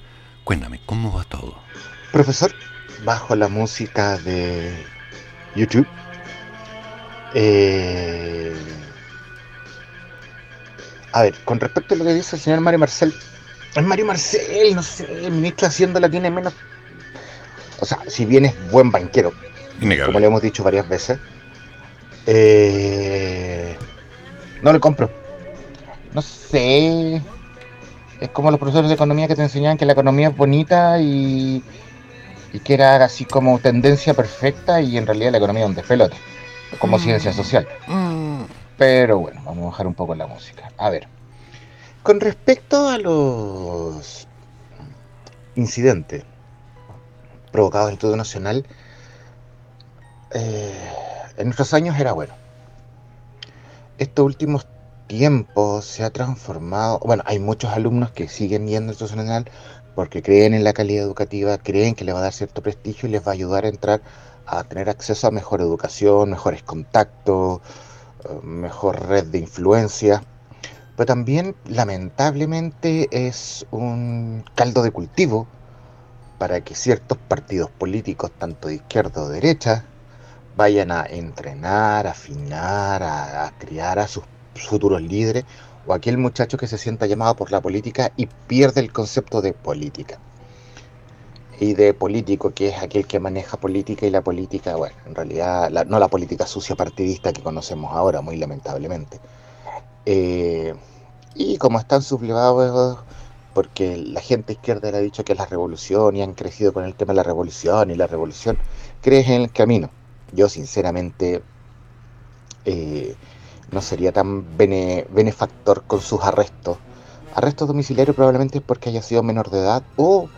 Cuéntame, ¿cómo va todo? Profesor, bajo la música de YouTube. Eh, a ver, con respecto a lo que dice el señor Mario Marcel, es Mario Marcel, no sé, el ministro Hacienda la tiene menos. O sea, si bien es buen banquero, como le hemos dicho varias veces, eh, no le compro. No sé. Es como los profesores de economía que te enseñaban que la economía es bonita y, y que era así como tendencia perfecta y en realidad la economía es un despelote, como mm. ciencia social. Mm. Pero bueno, vamos a bajar un poco la música. A ver, con respecto a los incidentes provocados en todo nacional, eh, en nuestros años era bueno. Estos últimos tiempos se ha transformado, bueno, hay muchos alumnos que siguen yendo a nacional porque creen en la calidad educativa, creen que le va a dar cierto prestigio y les va a ayudar a entrar a tener acceso a mejor educación, mejores contactos, eh, mejor red de influencia. Pero también, lamentablemente, es un caldo de cultivo para que ciertos partidos políticos, tanto de izquierda o derecha, vayan a entrenar, a afinar, a, criar a sus futuros líderes o aquel muchacho que se sienta llamado por la política y pierde el concepto de política. Y de político, que es aquel que maneja política y la política, bueno, en realidad no la política sucia partidista que conocemos ahora, muy lamentablemente. Eh, y como están sublevados porque la gente izquierda le ha dicho que es la revolución y han crecido con el tema de la revolución y la revolución, crees en el camino yo sinceramente eh, no sería tan benefactor con sus arrestos. Arrestos domiciliarios probablemente porque haya sido menor de edad o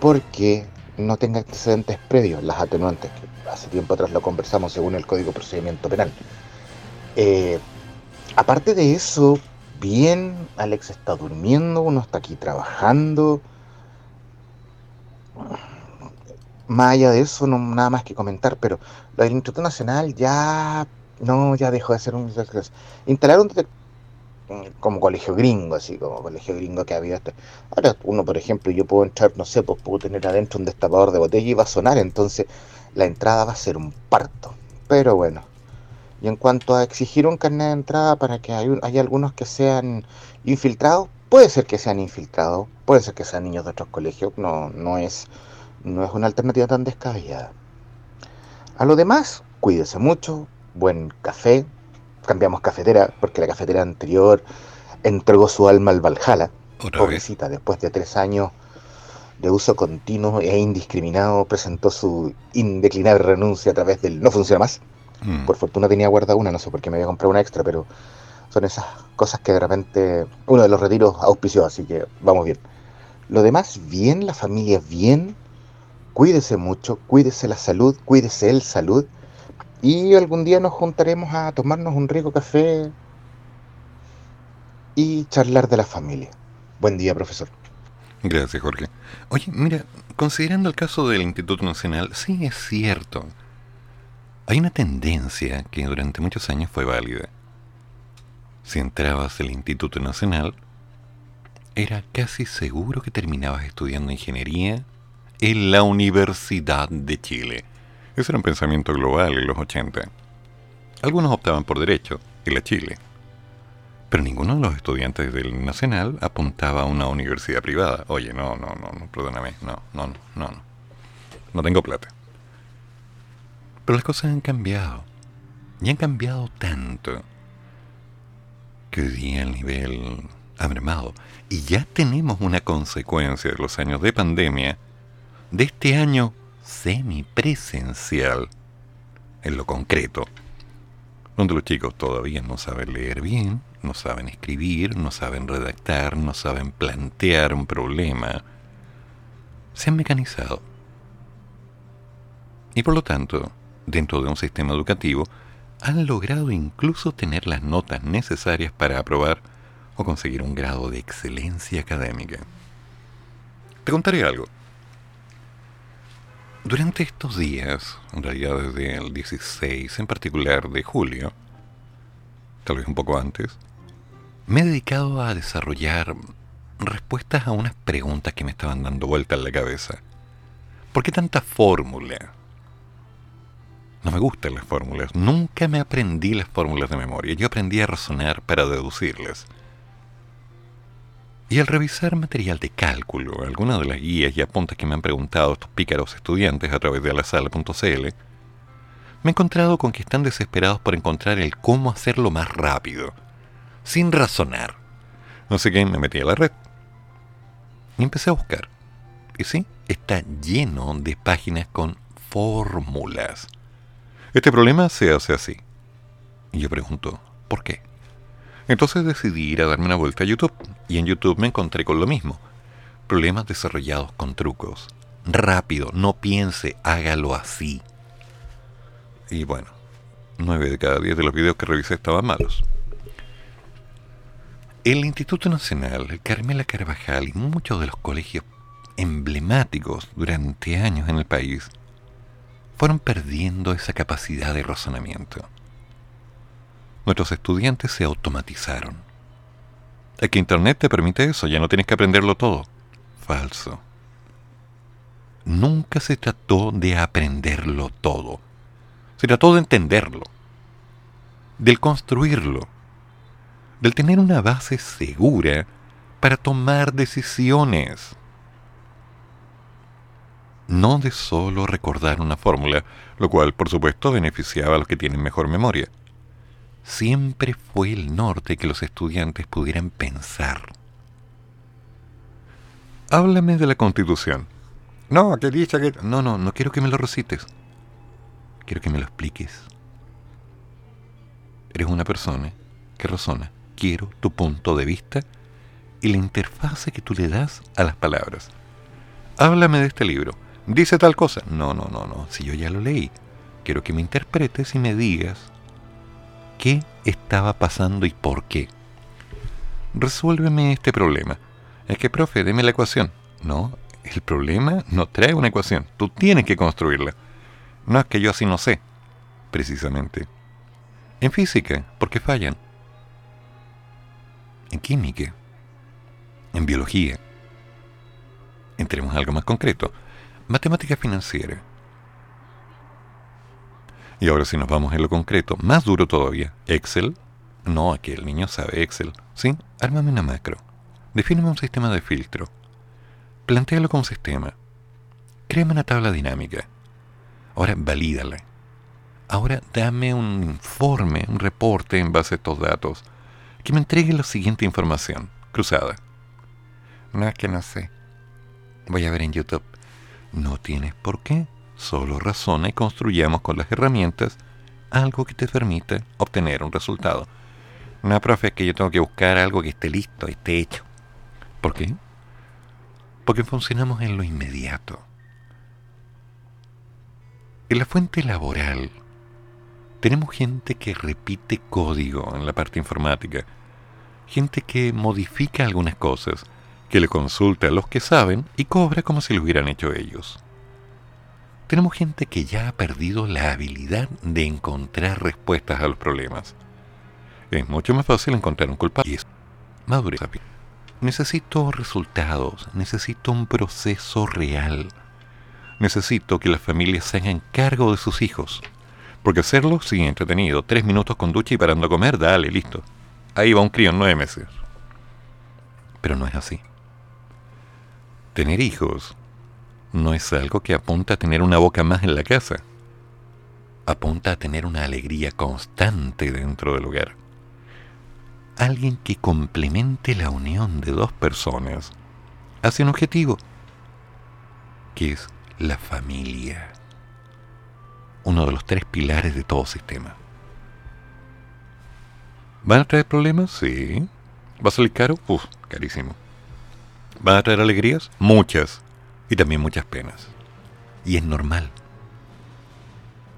porque no tenga antecedentes previos, las atenuantes, que hace tiempo atrás lo conversamos según el Código de Procedimiento Penal. Eh, aparte de eso, bien, Alex está durmiendo, uno está aquí trabajando más allá de eso, no nada más que comentar, pero lo del Instituto Nacional ya no, ya dejó de ser un instalaron como colegio gringo, así como colegio gringo que había este. Ahora uno, por ejemplo, yo puedo entrar, no sé, pues puedo tener adentro un destapador de botella y va a sonar, entonces la entrada va a ser un parto. Pero bueno. Y en cuanto a exigir un carnet de entrada para que hay, hay algunos que sean infiltrados, puede ser que sean infiltrados, puede ser que sean niños de otros colegios, no, no es no es una alternativa tan descabellada. A lo demás, cuídese mucho, buen café, cambiamos cafetera, porque la cafetera anterior entregó su alma al Valhalla, pobrecita, después de tres años de uso continuo e indiscriminado, presentó su indeclinable renuncia a través del no funciona más. Mm. Por fortuna tenía guarda una, no sé por qué me había comprado una extra, pero son esas cosas que de repente uno de los retiros auspició, así que vamos bien. Lo demás, bien, la familia bien, Cuídese mucho, cuídese la salud, cuídese el salud. Y algún día nos juntaremos a tomarnos un rico café y charlar de la familia. Buen día, profesor. Gracias, Jorge. Oye, mira, considerando el caso del Instituto Nacional, sí es cierto. Hay una tendencia que durante muchos años fue válida. Si entrabas al Instituto Nacional, era casi seguro que terminabas estudiando ingeniería en la Universidad de Chile. Ese era un pensamiento global en los 80. Algunos optaban por derecho, en la Chile. Pero ninguno de los estudiantes del Nacional apuntaba a una universidad privada. Oye, no, no, no, no perdóname, no, no, no, no. No tengo plata. Pero las cosas han cambiado. Y han cambiado tanto que hoy día el nivel ha mermado. Y ya tenemos una consecuencia de los años de pandemia de este año semipresencial, en lo concreto, donde los chicos todavía no saben leer bien, no saben escribir, no saben redactar, no saben plantear un problema, se han mecanizado. Y por lo tanto, dentro de un sistema educativo, han logrado incluso tener las notas necesarias para aprobar o conseguir un grado de excelencia académica. Te contaré algo. Durante estos días, en realidad desde el 16 en particular de julio, tal vez un poco antes, me he dedicado a desarrollar respuestas a unas preguntas que me estaban dando vuelta en la cabeza. ¿Por qué tanta fórmula? No me gustan las fórmulas. Nunca me aprendí las fórmulas de memoria. Yo aprendí a razonar para deducirlas. Y al revisar material de cálculo, algunas de las guías y apuntes que me han preguntado estos pícaros estudiantes a través de alasala.cl, me he encontrado con que están desesperados por encontrar el cómo hacerlo más rápido, sin razonar. Así que me metí a la red y empecé a buscar. Y sí, está lleno de páginas con fórmulas. Este problema se hace así. Y yo pregunto, ¿por qué? Entonces decidí ir a darme una vuelta a YouTube y en YouTube me encontré con lo mismo. Problemas desarrollados con trucos. Rápido, no piense, hágalo así. Y bueno, nueve de cada diez de los videos que revisé estaban malos. El Instituto Nacional, el Carmela Carvajal y muchos de los colegios emblemáticos durante años en el país fueron perdiendo esa capacidad de razonamiento nuestros estudiantes se automatizaron. Es que Internet te permite eso, ya no tienes que aprenderlo todo. Falso. Nunca se trató de aprenderlo todo. Se trató de entenderlo, del construirlo, del tener una base segura para tomar decisiones. No de solo recordar una fórmula, lo cual por supuesto beneficiaba a los que tienen mejor memoria siempre fue el norte que los estudiantes pudieran pensar. Háblame de la Constitución. No, que dice que... No, no, no quiero que me lo recites. Quiero que me lo expliques. Eres una persona que razona. Quiero tu punto de vista y la interfase que tú le das a las palabras. Háblame de este libro. Dice tal cosa. No, no, no, no. Si yo ya lo leí. Quiero que me interpretes y me digas qué estaba pasando y por qué. Resuélveme este problema. Es que, profe, deme la ecuación. No, el problema no trae una ecuación. Tú tienes que construirla. No es que yo así no sé, precisamente. En física, ¿por qué fallan? En química. En biología. Entremos a algo más concreto. Matemática financiera. Y ahora si nos vamos en lo concreto, más duro todavía, Excel. No, aquí el niño sabe Excel. ¿Sí? Ármame una macro. Defíneme un sistema de filtro. Plantéalo como sistema. Créame una tabla dinámica. Ahora valídala. Ahora dame un informe, un reporte en base a estos datos que me entregue la siguiente información, cruzada. No es que no sé. Voy a ver en YouTube. No tienes por qué. Solo razona y construyamos con las herramientas algo que te permita obtener un resultado. No, profe, es que yo tengo que buscar algo que esté listo, esté hecho. ¿Por qué? Porque funcionamos en lo inmediato. En la fuente laboral tenemos gente que repite código en la parte informática, gente que modifica algunas cosas, que le consulta a los que saben y cobra como si lo hubieran hecho ellos tenemos gente que ya ha perdido la habilidad de encontrar respuestas a los problemas. Es mucho más fácil encontrar un culpable y es madurez. Necesito resultados, necesito un proceso real. Necesito que las familias se hagan cargo de sus hijos. Porque hacerlo, sí, entretenido. Tres minutos con ducha y parando a comer, dale, listo. Ahí va un crío en nueve meses. Pero no es así. Tener hijos no es algo que apunta a tener una boca más en la casa. Apunta a tener una alegría constante dentro del hogar. Alguien que complemente la unión de dos personas hacia un objetivo, que es la familia. Uno de los tres pilares de todo sistema. ¿Van a traer problemas? Sí. ¿Va a salir caro? Uf, carísimo. ¿Van a traer alegrías? Muchas y también muchas penas. Y es normal.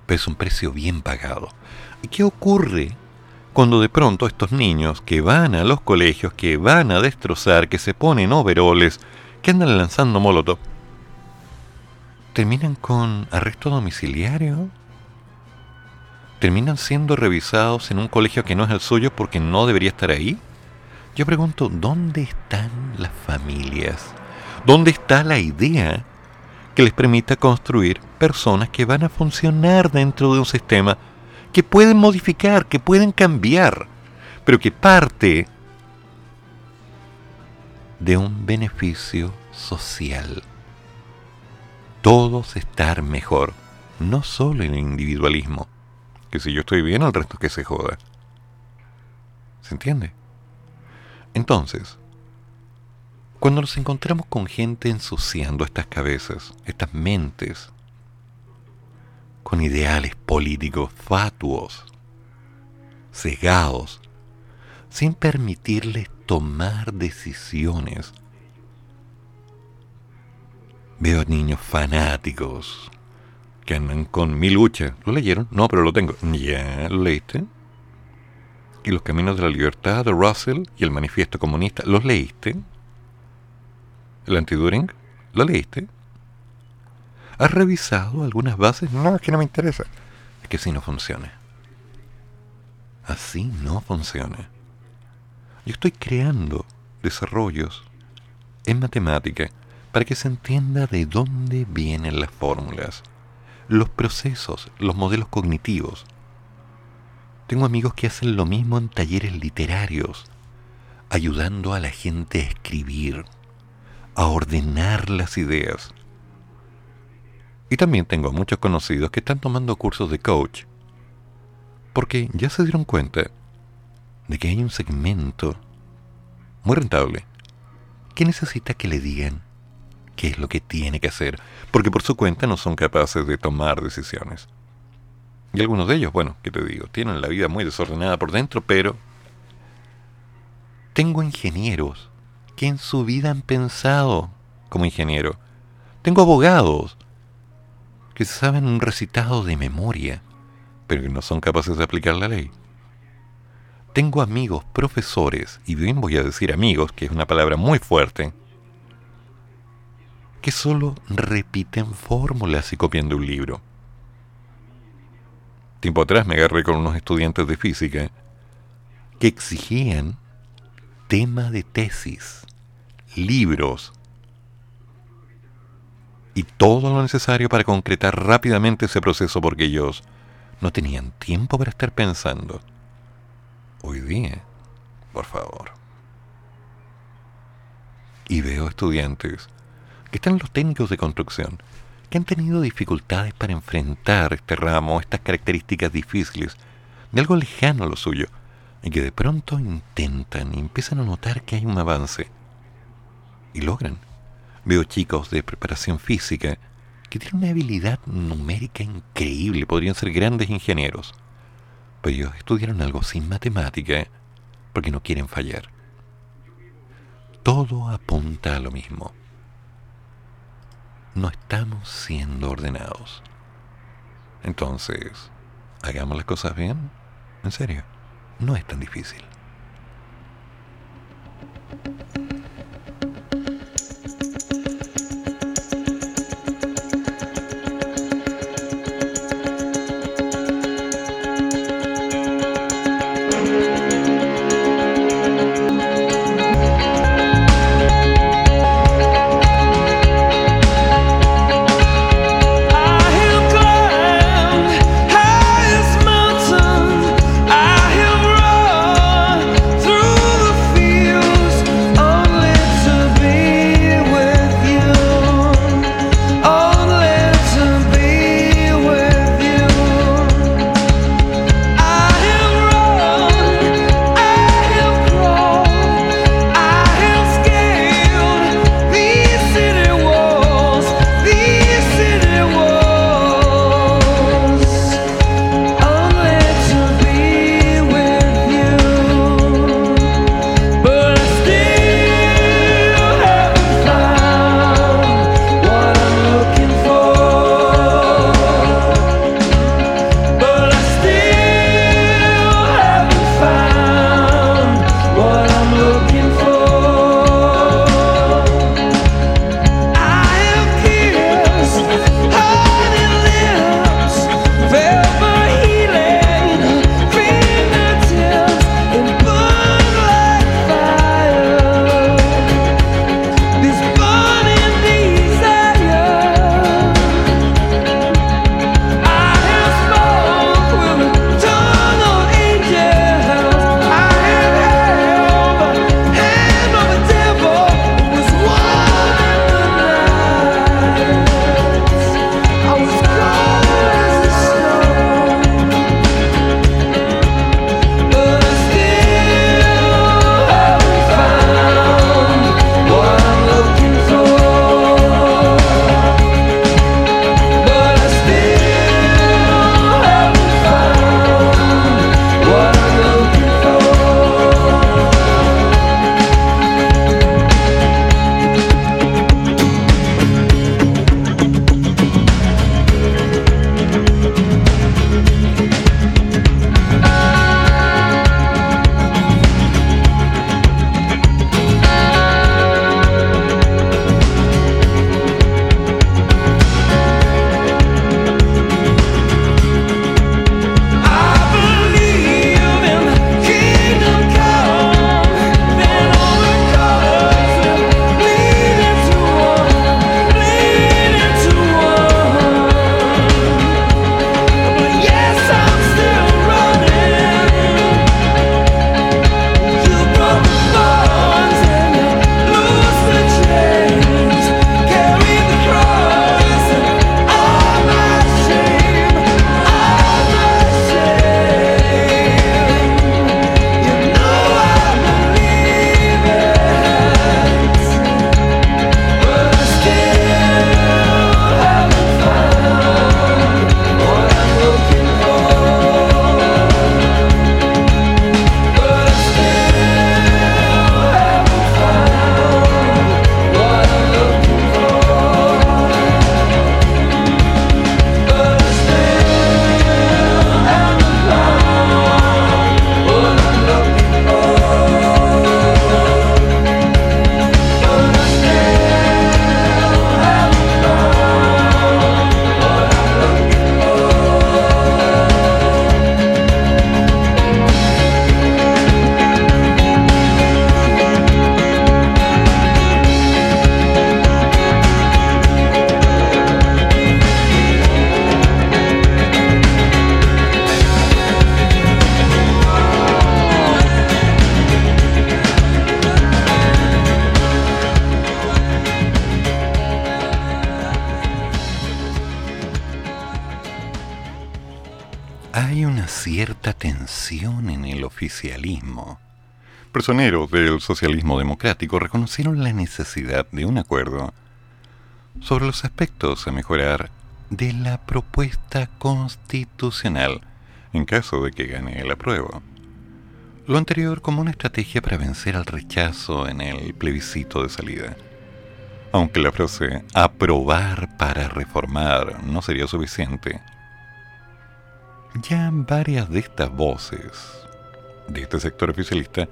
Pero es un precio bien pagado. ¿Y qué ocurre cuando de pronto estos niños que van a los colegios, que van a destrozar, que se ponen overoles, que andan lanzando molotov, terminan con arresto domiciliario? terminan siendo revisados en un colegio que no es el suyo porque no debería estar ahí? Yo pregunto, ¿dónde están las familias? ¿Dónde está la idea que les permita construir personas que van a funcionar dentro de un sistema que pueden modificar, que pueden cambiar, pero que parte de un beneficio social? Todos estar mejor, no solo el individualismo, que si yo estoy bien, el resto que se joda. ¿Se entiende? Entonces, cuando nos encontramos con gente ensuciando estas cabezas, estas mentes, con ideales políticos fatuos, cegados, sin permitirles tomar decisiones, veo niños fanáticos que andan con mi lucha. ¿Lo leyeron? No, pero lo tengo. ¿Ya lo leíste? ¿Y los caminos de la libertad de Russell y el manifiesto comunista? ¿Los leíste? El anti-During? ¿Lo leíste? ¿Has revisado algunas bases? No, es que no me interesa. Es que así no funciona. Así no funciona. Yo estoy creando desarrollos en matemática para que se entienda de dónde vienen las fórmulas, los procesos, los modelos cognitivos. Tengo amigos que hacen lo mismo en talleres literarios, ayudando a la gente a escribir a ordenar las ideas. Y también tengo muchos conocidos que están tomando cursos de coach, porque ya se dieron cuenta de que hay un segmento muy rentable que necesita que le digan qué es lo que tiene que hacer, porque por su cuenta no son capaces de tomar decisiones. Y algunos de ellos, bueno, ¿qué te digo? Tienen la vida muy desordenada por dentro, pero tengo ingenieros que en su vida han pensado como ingeniero. Tengo abogados que saben un recitado de memoria, pero que no son capaces de aplicar la ley. Tengo amigos, profesores, y bien voy a decir amigos, que es una palabra muy fuerte, que solo repiten fórmulas y copian de un libro. Tiempo atrás me agarré con unos estudiantes de física que exigían tema de tesis libros y todo lo necesario para concretar rápidamente ese proceso porque ellos no tenían tiempo para estar pensando. Hoy día, por favor. Y veo estudiantes que están los técnicos de construcción, que han tenido dificultades para enfrentar este ramo, estas características difíciles, de algo lejano a lo suyo, y que de pronto intentan y empiezan a notar que hay un avance y logran. Veo chicos de preparación física que tienen una habilidad numérica increíble, podrían ser grandes ingenieros, pero ellos estudiaron algo sin matemática porque no quieren fallar. Todo apunta a lo mismo. No estamos siendo ordenados. Entonces, hagamos las cosas bien. En serio, no es tan difícil. Personeros del socialismo democrático reconocieron la necesidad de un acuerdo sobre los aspectos a mejorar de la propuesta constitucional en caso de que gane el apruebo. Lo anterior como una estrategia para vencer al rechazo en el plebiscito de salida. Aunque la frase aprobar para reformar no sería suficiente, ya varias de estas voces de este sector oficialista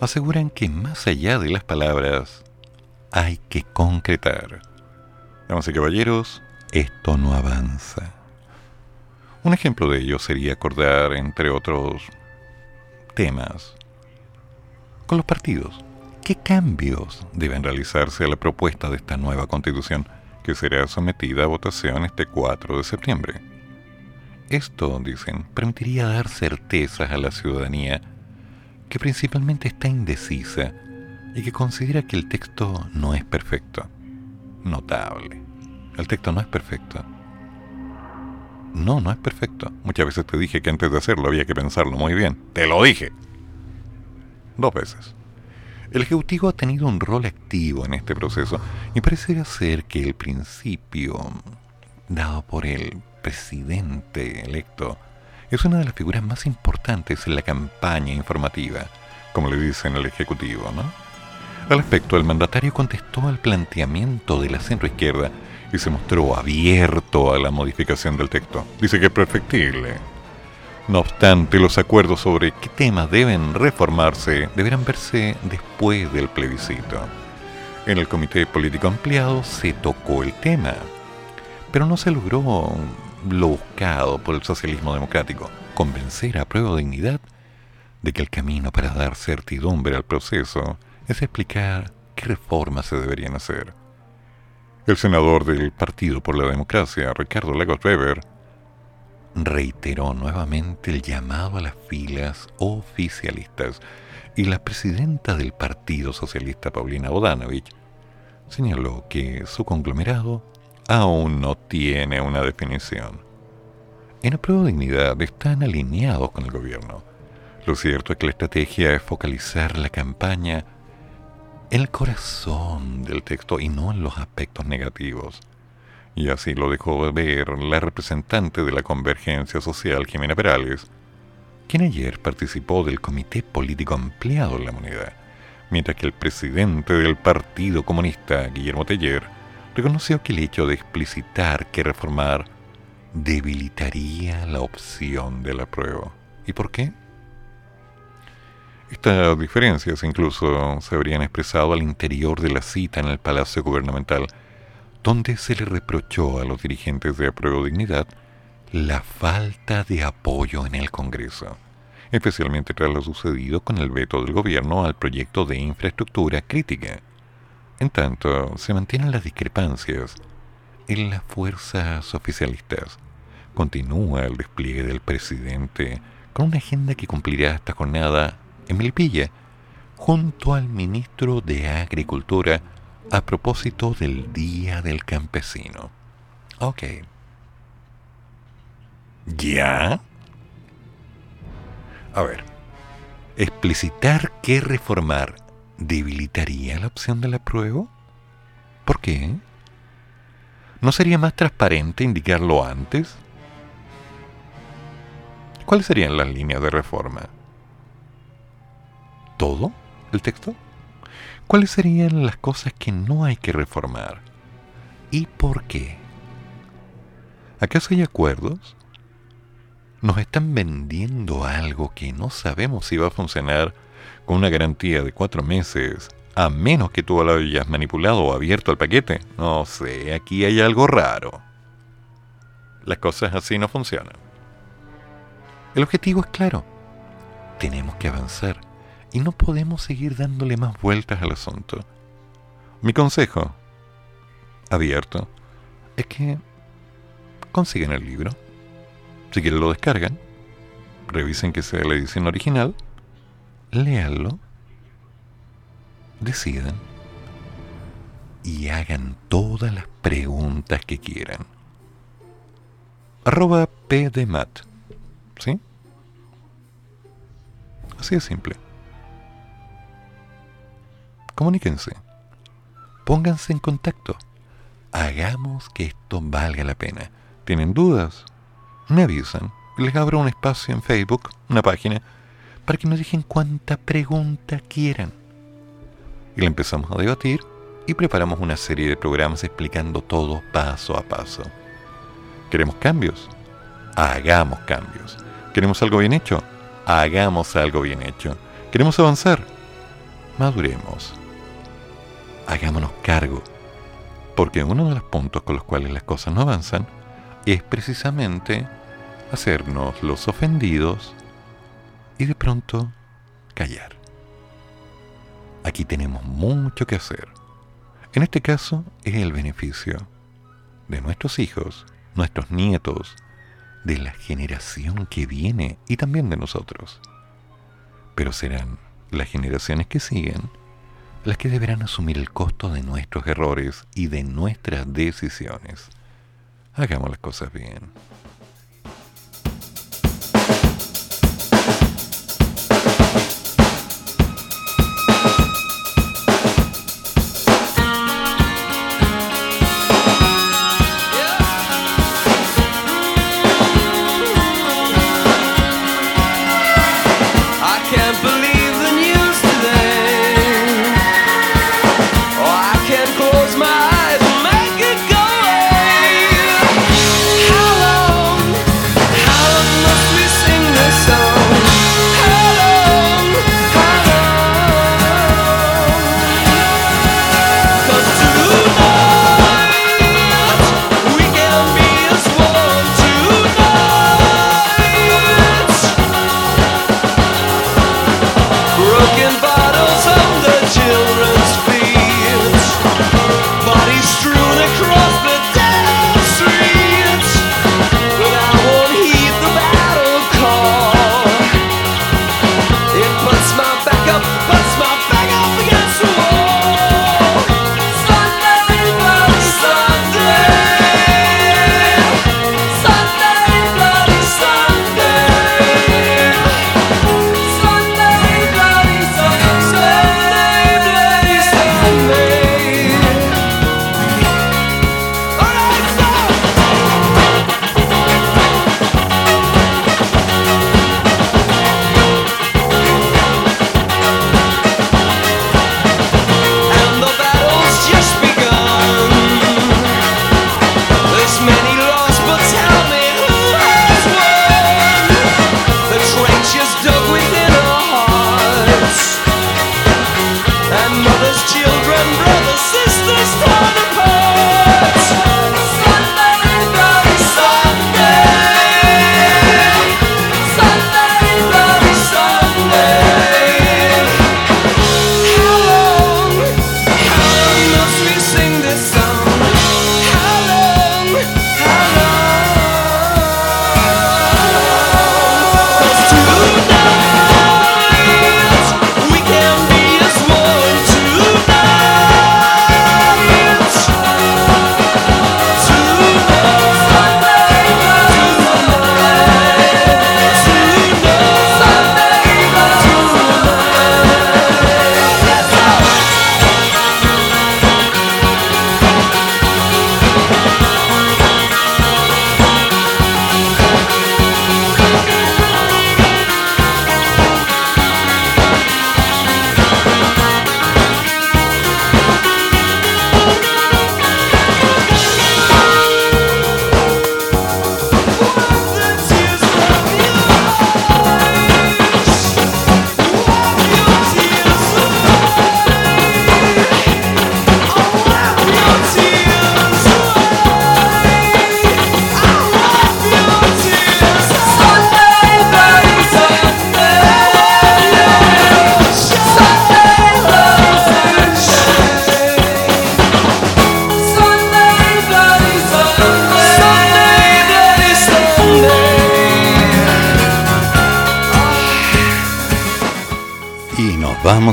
aseguran que más allá de las palabras hay que concretar. Damas y caballeros, esto no avanza. Un ejemplo de ello sería acordar, entre otros temas, con los partidos. ¿Qué cambios deben realizarse a la propuesta de esta nueva constitución que será sometida a votación este 4 de septiembre? Esto, dicen, permitiría dar certezas a la ciudadanía que principalmente está indecisa y que considera que el texto no es perfecto. Notable. El texto no es perfecto. No, no es perfecto. Muchas veces te dije que antes de hacerlo había que pensarlo muy bien. Te lo dije. Dos veces. El Ejecutivo ha tenido un rol activo en este proceso y parece ser que el principio dado por el presidente electo es una de las figuras más importantes en la campaña informativa, como le dicen al Ejecutivo, ¿no? Al respecto, el mandatario contestó al planteamiento de la centroizquierda y se mostró abierto a la modificación del texto. Dice que es perfectible. No obstante, los acuerdos sobre qué temas deben reformarse deberán verse después del plebiscito. En el Comité Político Ampliado se tocó el tema, pero no se logró lo buscado por el socialismo democrático, convencer a prueba de dignidad de que el camino para dar certidumbre al proceso es explicar qué reformas se deberían hacer. El senador del Partido por la Democracia, Ricardo Lagos Weber, reiteró nuevamente el llamado a las filas oficialistas y la presidenta del Partido Socialista, Paulina Bodanovich, señaló que su conglomerado aún no tiene una definición. En la prueba de dignidad están alineados con el gobierno. Lo cierto es que la estrategia es focalizar la campaña en el corazón del texto y no en los aspectos negativos. Y así lo dejó ver la representante de la Convergencia Social, Jimena Perales, quien ayer participó del Comité Político Ampliado en la Moneda, mientras que el presidente del Partido Comunista, Guillermo Teller, reconoció que el hecho de explicitar que reformar debilitaría la opción de la prueba. ¿Y por qué? Estas diferencias incluso se habrían expresado al interior de la cita en el Palacio Gubernamental, donde se le reprochó a los dirigentes de Apruebo Dignidad la falta de apoyo en el Congreso, especialmente tras lo sucedido con el veto del gobierno al proyecto de infraestructura crítica. En tanto, se mantienen las discrepancias en las fuerzas oficialistas. Continúa el despliegue del presidente con una agenda que cumplirá esta jornada en Melipilla, junto al ministro de Agricultura a propósito del Día del Campesino. Ok. ¿Ya? A ver, explicitar que reformar debilitaría la opción de la prueba? ¿Por qué? ¿No sería más transparente indicarlo antes? ¿Cuáles serían las líneas de reforma? ¿Todo el texto? ¿Cuáles serían las cosas que no hay que reformar? ¿Y por qué? ¿Acaso hay acuerdos? ¿Nos están vendiendo algo que no sabemos si va a funcionar con una garantía de cuatro meses, a menos que tú lo hayas manipulado o abierto el paquete. No sé, aquí hay algo raro. Las cosas así no funcionan. El objetivo es claro. Tenemos que avanzar y no podemos seguir dándole más vueltas al asunto. Mi consejo, abierto, es que consiguen el libro. Si quieren lo descargan, revisen que sea la edición original léanlo, decidan y hagan todas las preguntas que quieran. Arroba PDMAT. ¿Sí? Así de simple. Comuníquense. Pónganse en contacto. Hagamos que esto valga la pena. ¿Tienen dudas? Me avisan. Les abro un espacio en Facebook, una página, para que nos dejen cuanta pregunta quieran. Y la empezamos a debatir y preparamos una serie de programas explicando todo paso a paso. ¿Queremos cambios? Hagamos cambios. ¿Queremos algo bien hecho? Hagamos algo bien hecho. ¿Queremos avanzar? Maduremos. Hagámonos cargo. Porque uno de los puntos con los cuales las cosas no avanzan es precisamente hacernos los ofendidos y de pronto callar. Aquí tenemos mucho que hacer. En este caso es el beneficio de nuestros hijos, nuestros nietos, de la generación que viene y también de nosotros. Pero serán las generaciones que siguen las que deberán asumir el costo de nuestros errores y de nuestras decisiones. Hagamos las cosas bien.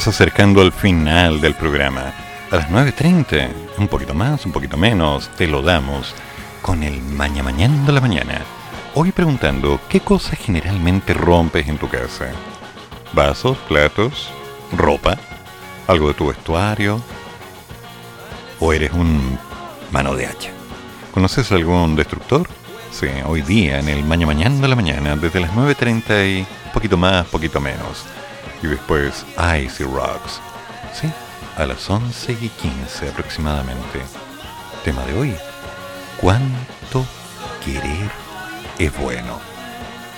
Acercando al final del programa. A las 9.30, un poquito más, un poquito menos, te lo damos con el Maña Mañana de la Mañana. Hoy preguntando, ¿qué cosas generalmente rompes en tu casa? ¿Vasos, platos, ropa, algo de tu vestuario? ¿O eres un mano de hacha? ¿Conoces algún destructor? Sí, hoy día en el Maña Mañana de la mañana, desde las 9.30 y poquito más, poquito menos. Y después Icy Rocks. Sí, a las 11 y 15 aproximadamente. Tema de hoy. ¿Cuánto querer es bueno?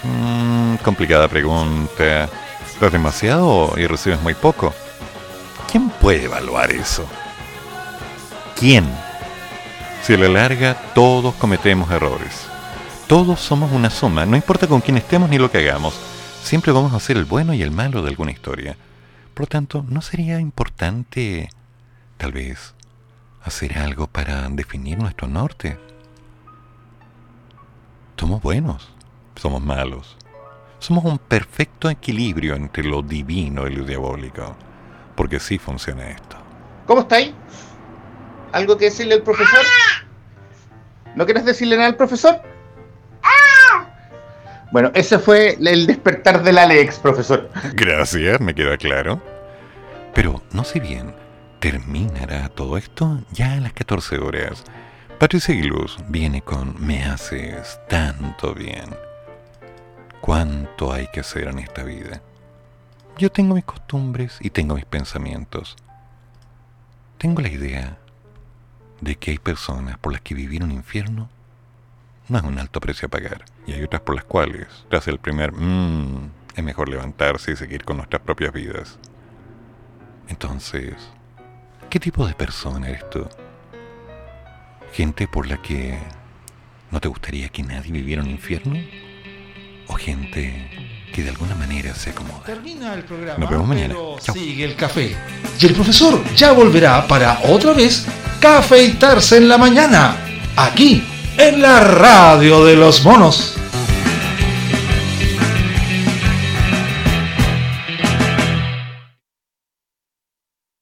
Mm, complicada pregunta. ¿Das demasiado y recibes muy poco? ¿Quién puede evaluar eso? ¿Quién? Si a la larga todos cometemos errores. Todos somos una suma, no importa con quién estemos ni lo que hagamos. Siempre vamos a ser el bueno y el malo de alguna historia. Por lo tanto, ¿no sería importante, tal vez, hacer algo para definir nuestro norte? Somos buenos, somos malos. Somos un perfecto equilibrio entre lo divino y lo diabólico. Porque sí funciona esto. ¿Cómo estáis? ¿Algo que decirle al profesor? ¿No quieres decirle nada al profesor? Bueno, ese fue el despertar del Alex, profesor. Gracias, me queda claro. Pero no sé bien, ¿terminará todo esto ya a las 14 horas? Patricia Aguiluz viene con Me haces tanto bien. ¿Cuánto hay que hacer en esta vida? Yo tengo mis costumbres y tengo mis pensamientos. Tengo la idea de que hay personas por las que vivir un infierno no es un alto precio a pagar. Y hay otras por las cuales, tras el primer mmm, es mejor levantarse y seguir con nuestras propias vidas. Entonces, ¿qué tipo de persona eres tú? ¿Gente por la que no te gustaría que nadie viviera un infierno? ¿O gente que de alguna manera se acomoda? Termina el programa, Nos vemos mañana. pero sigue el café. Y el profesor ya volverá para otra vez cafeitarse en la mañana, aquí, en la radio de los monos.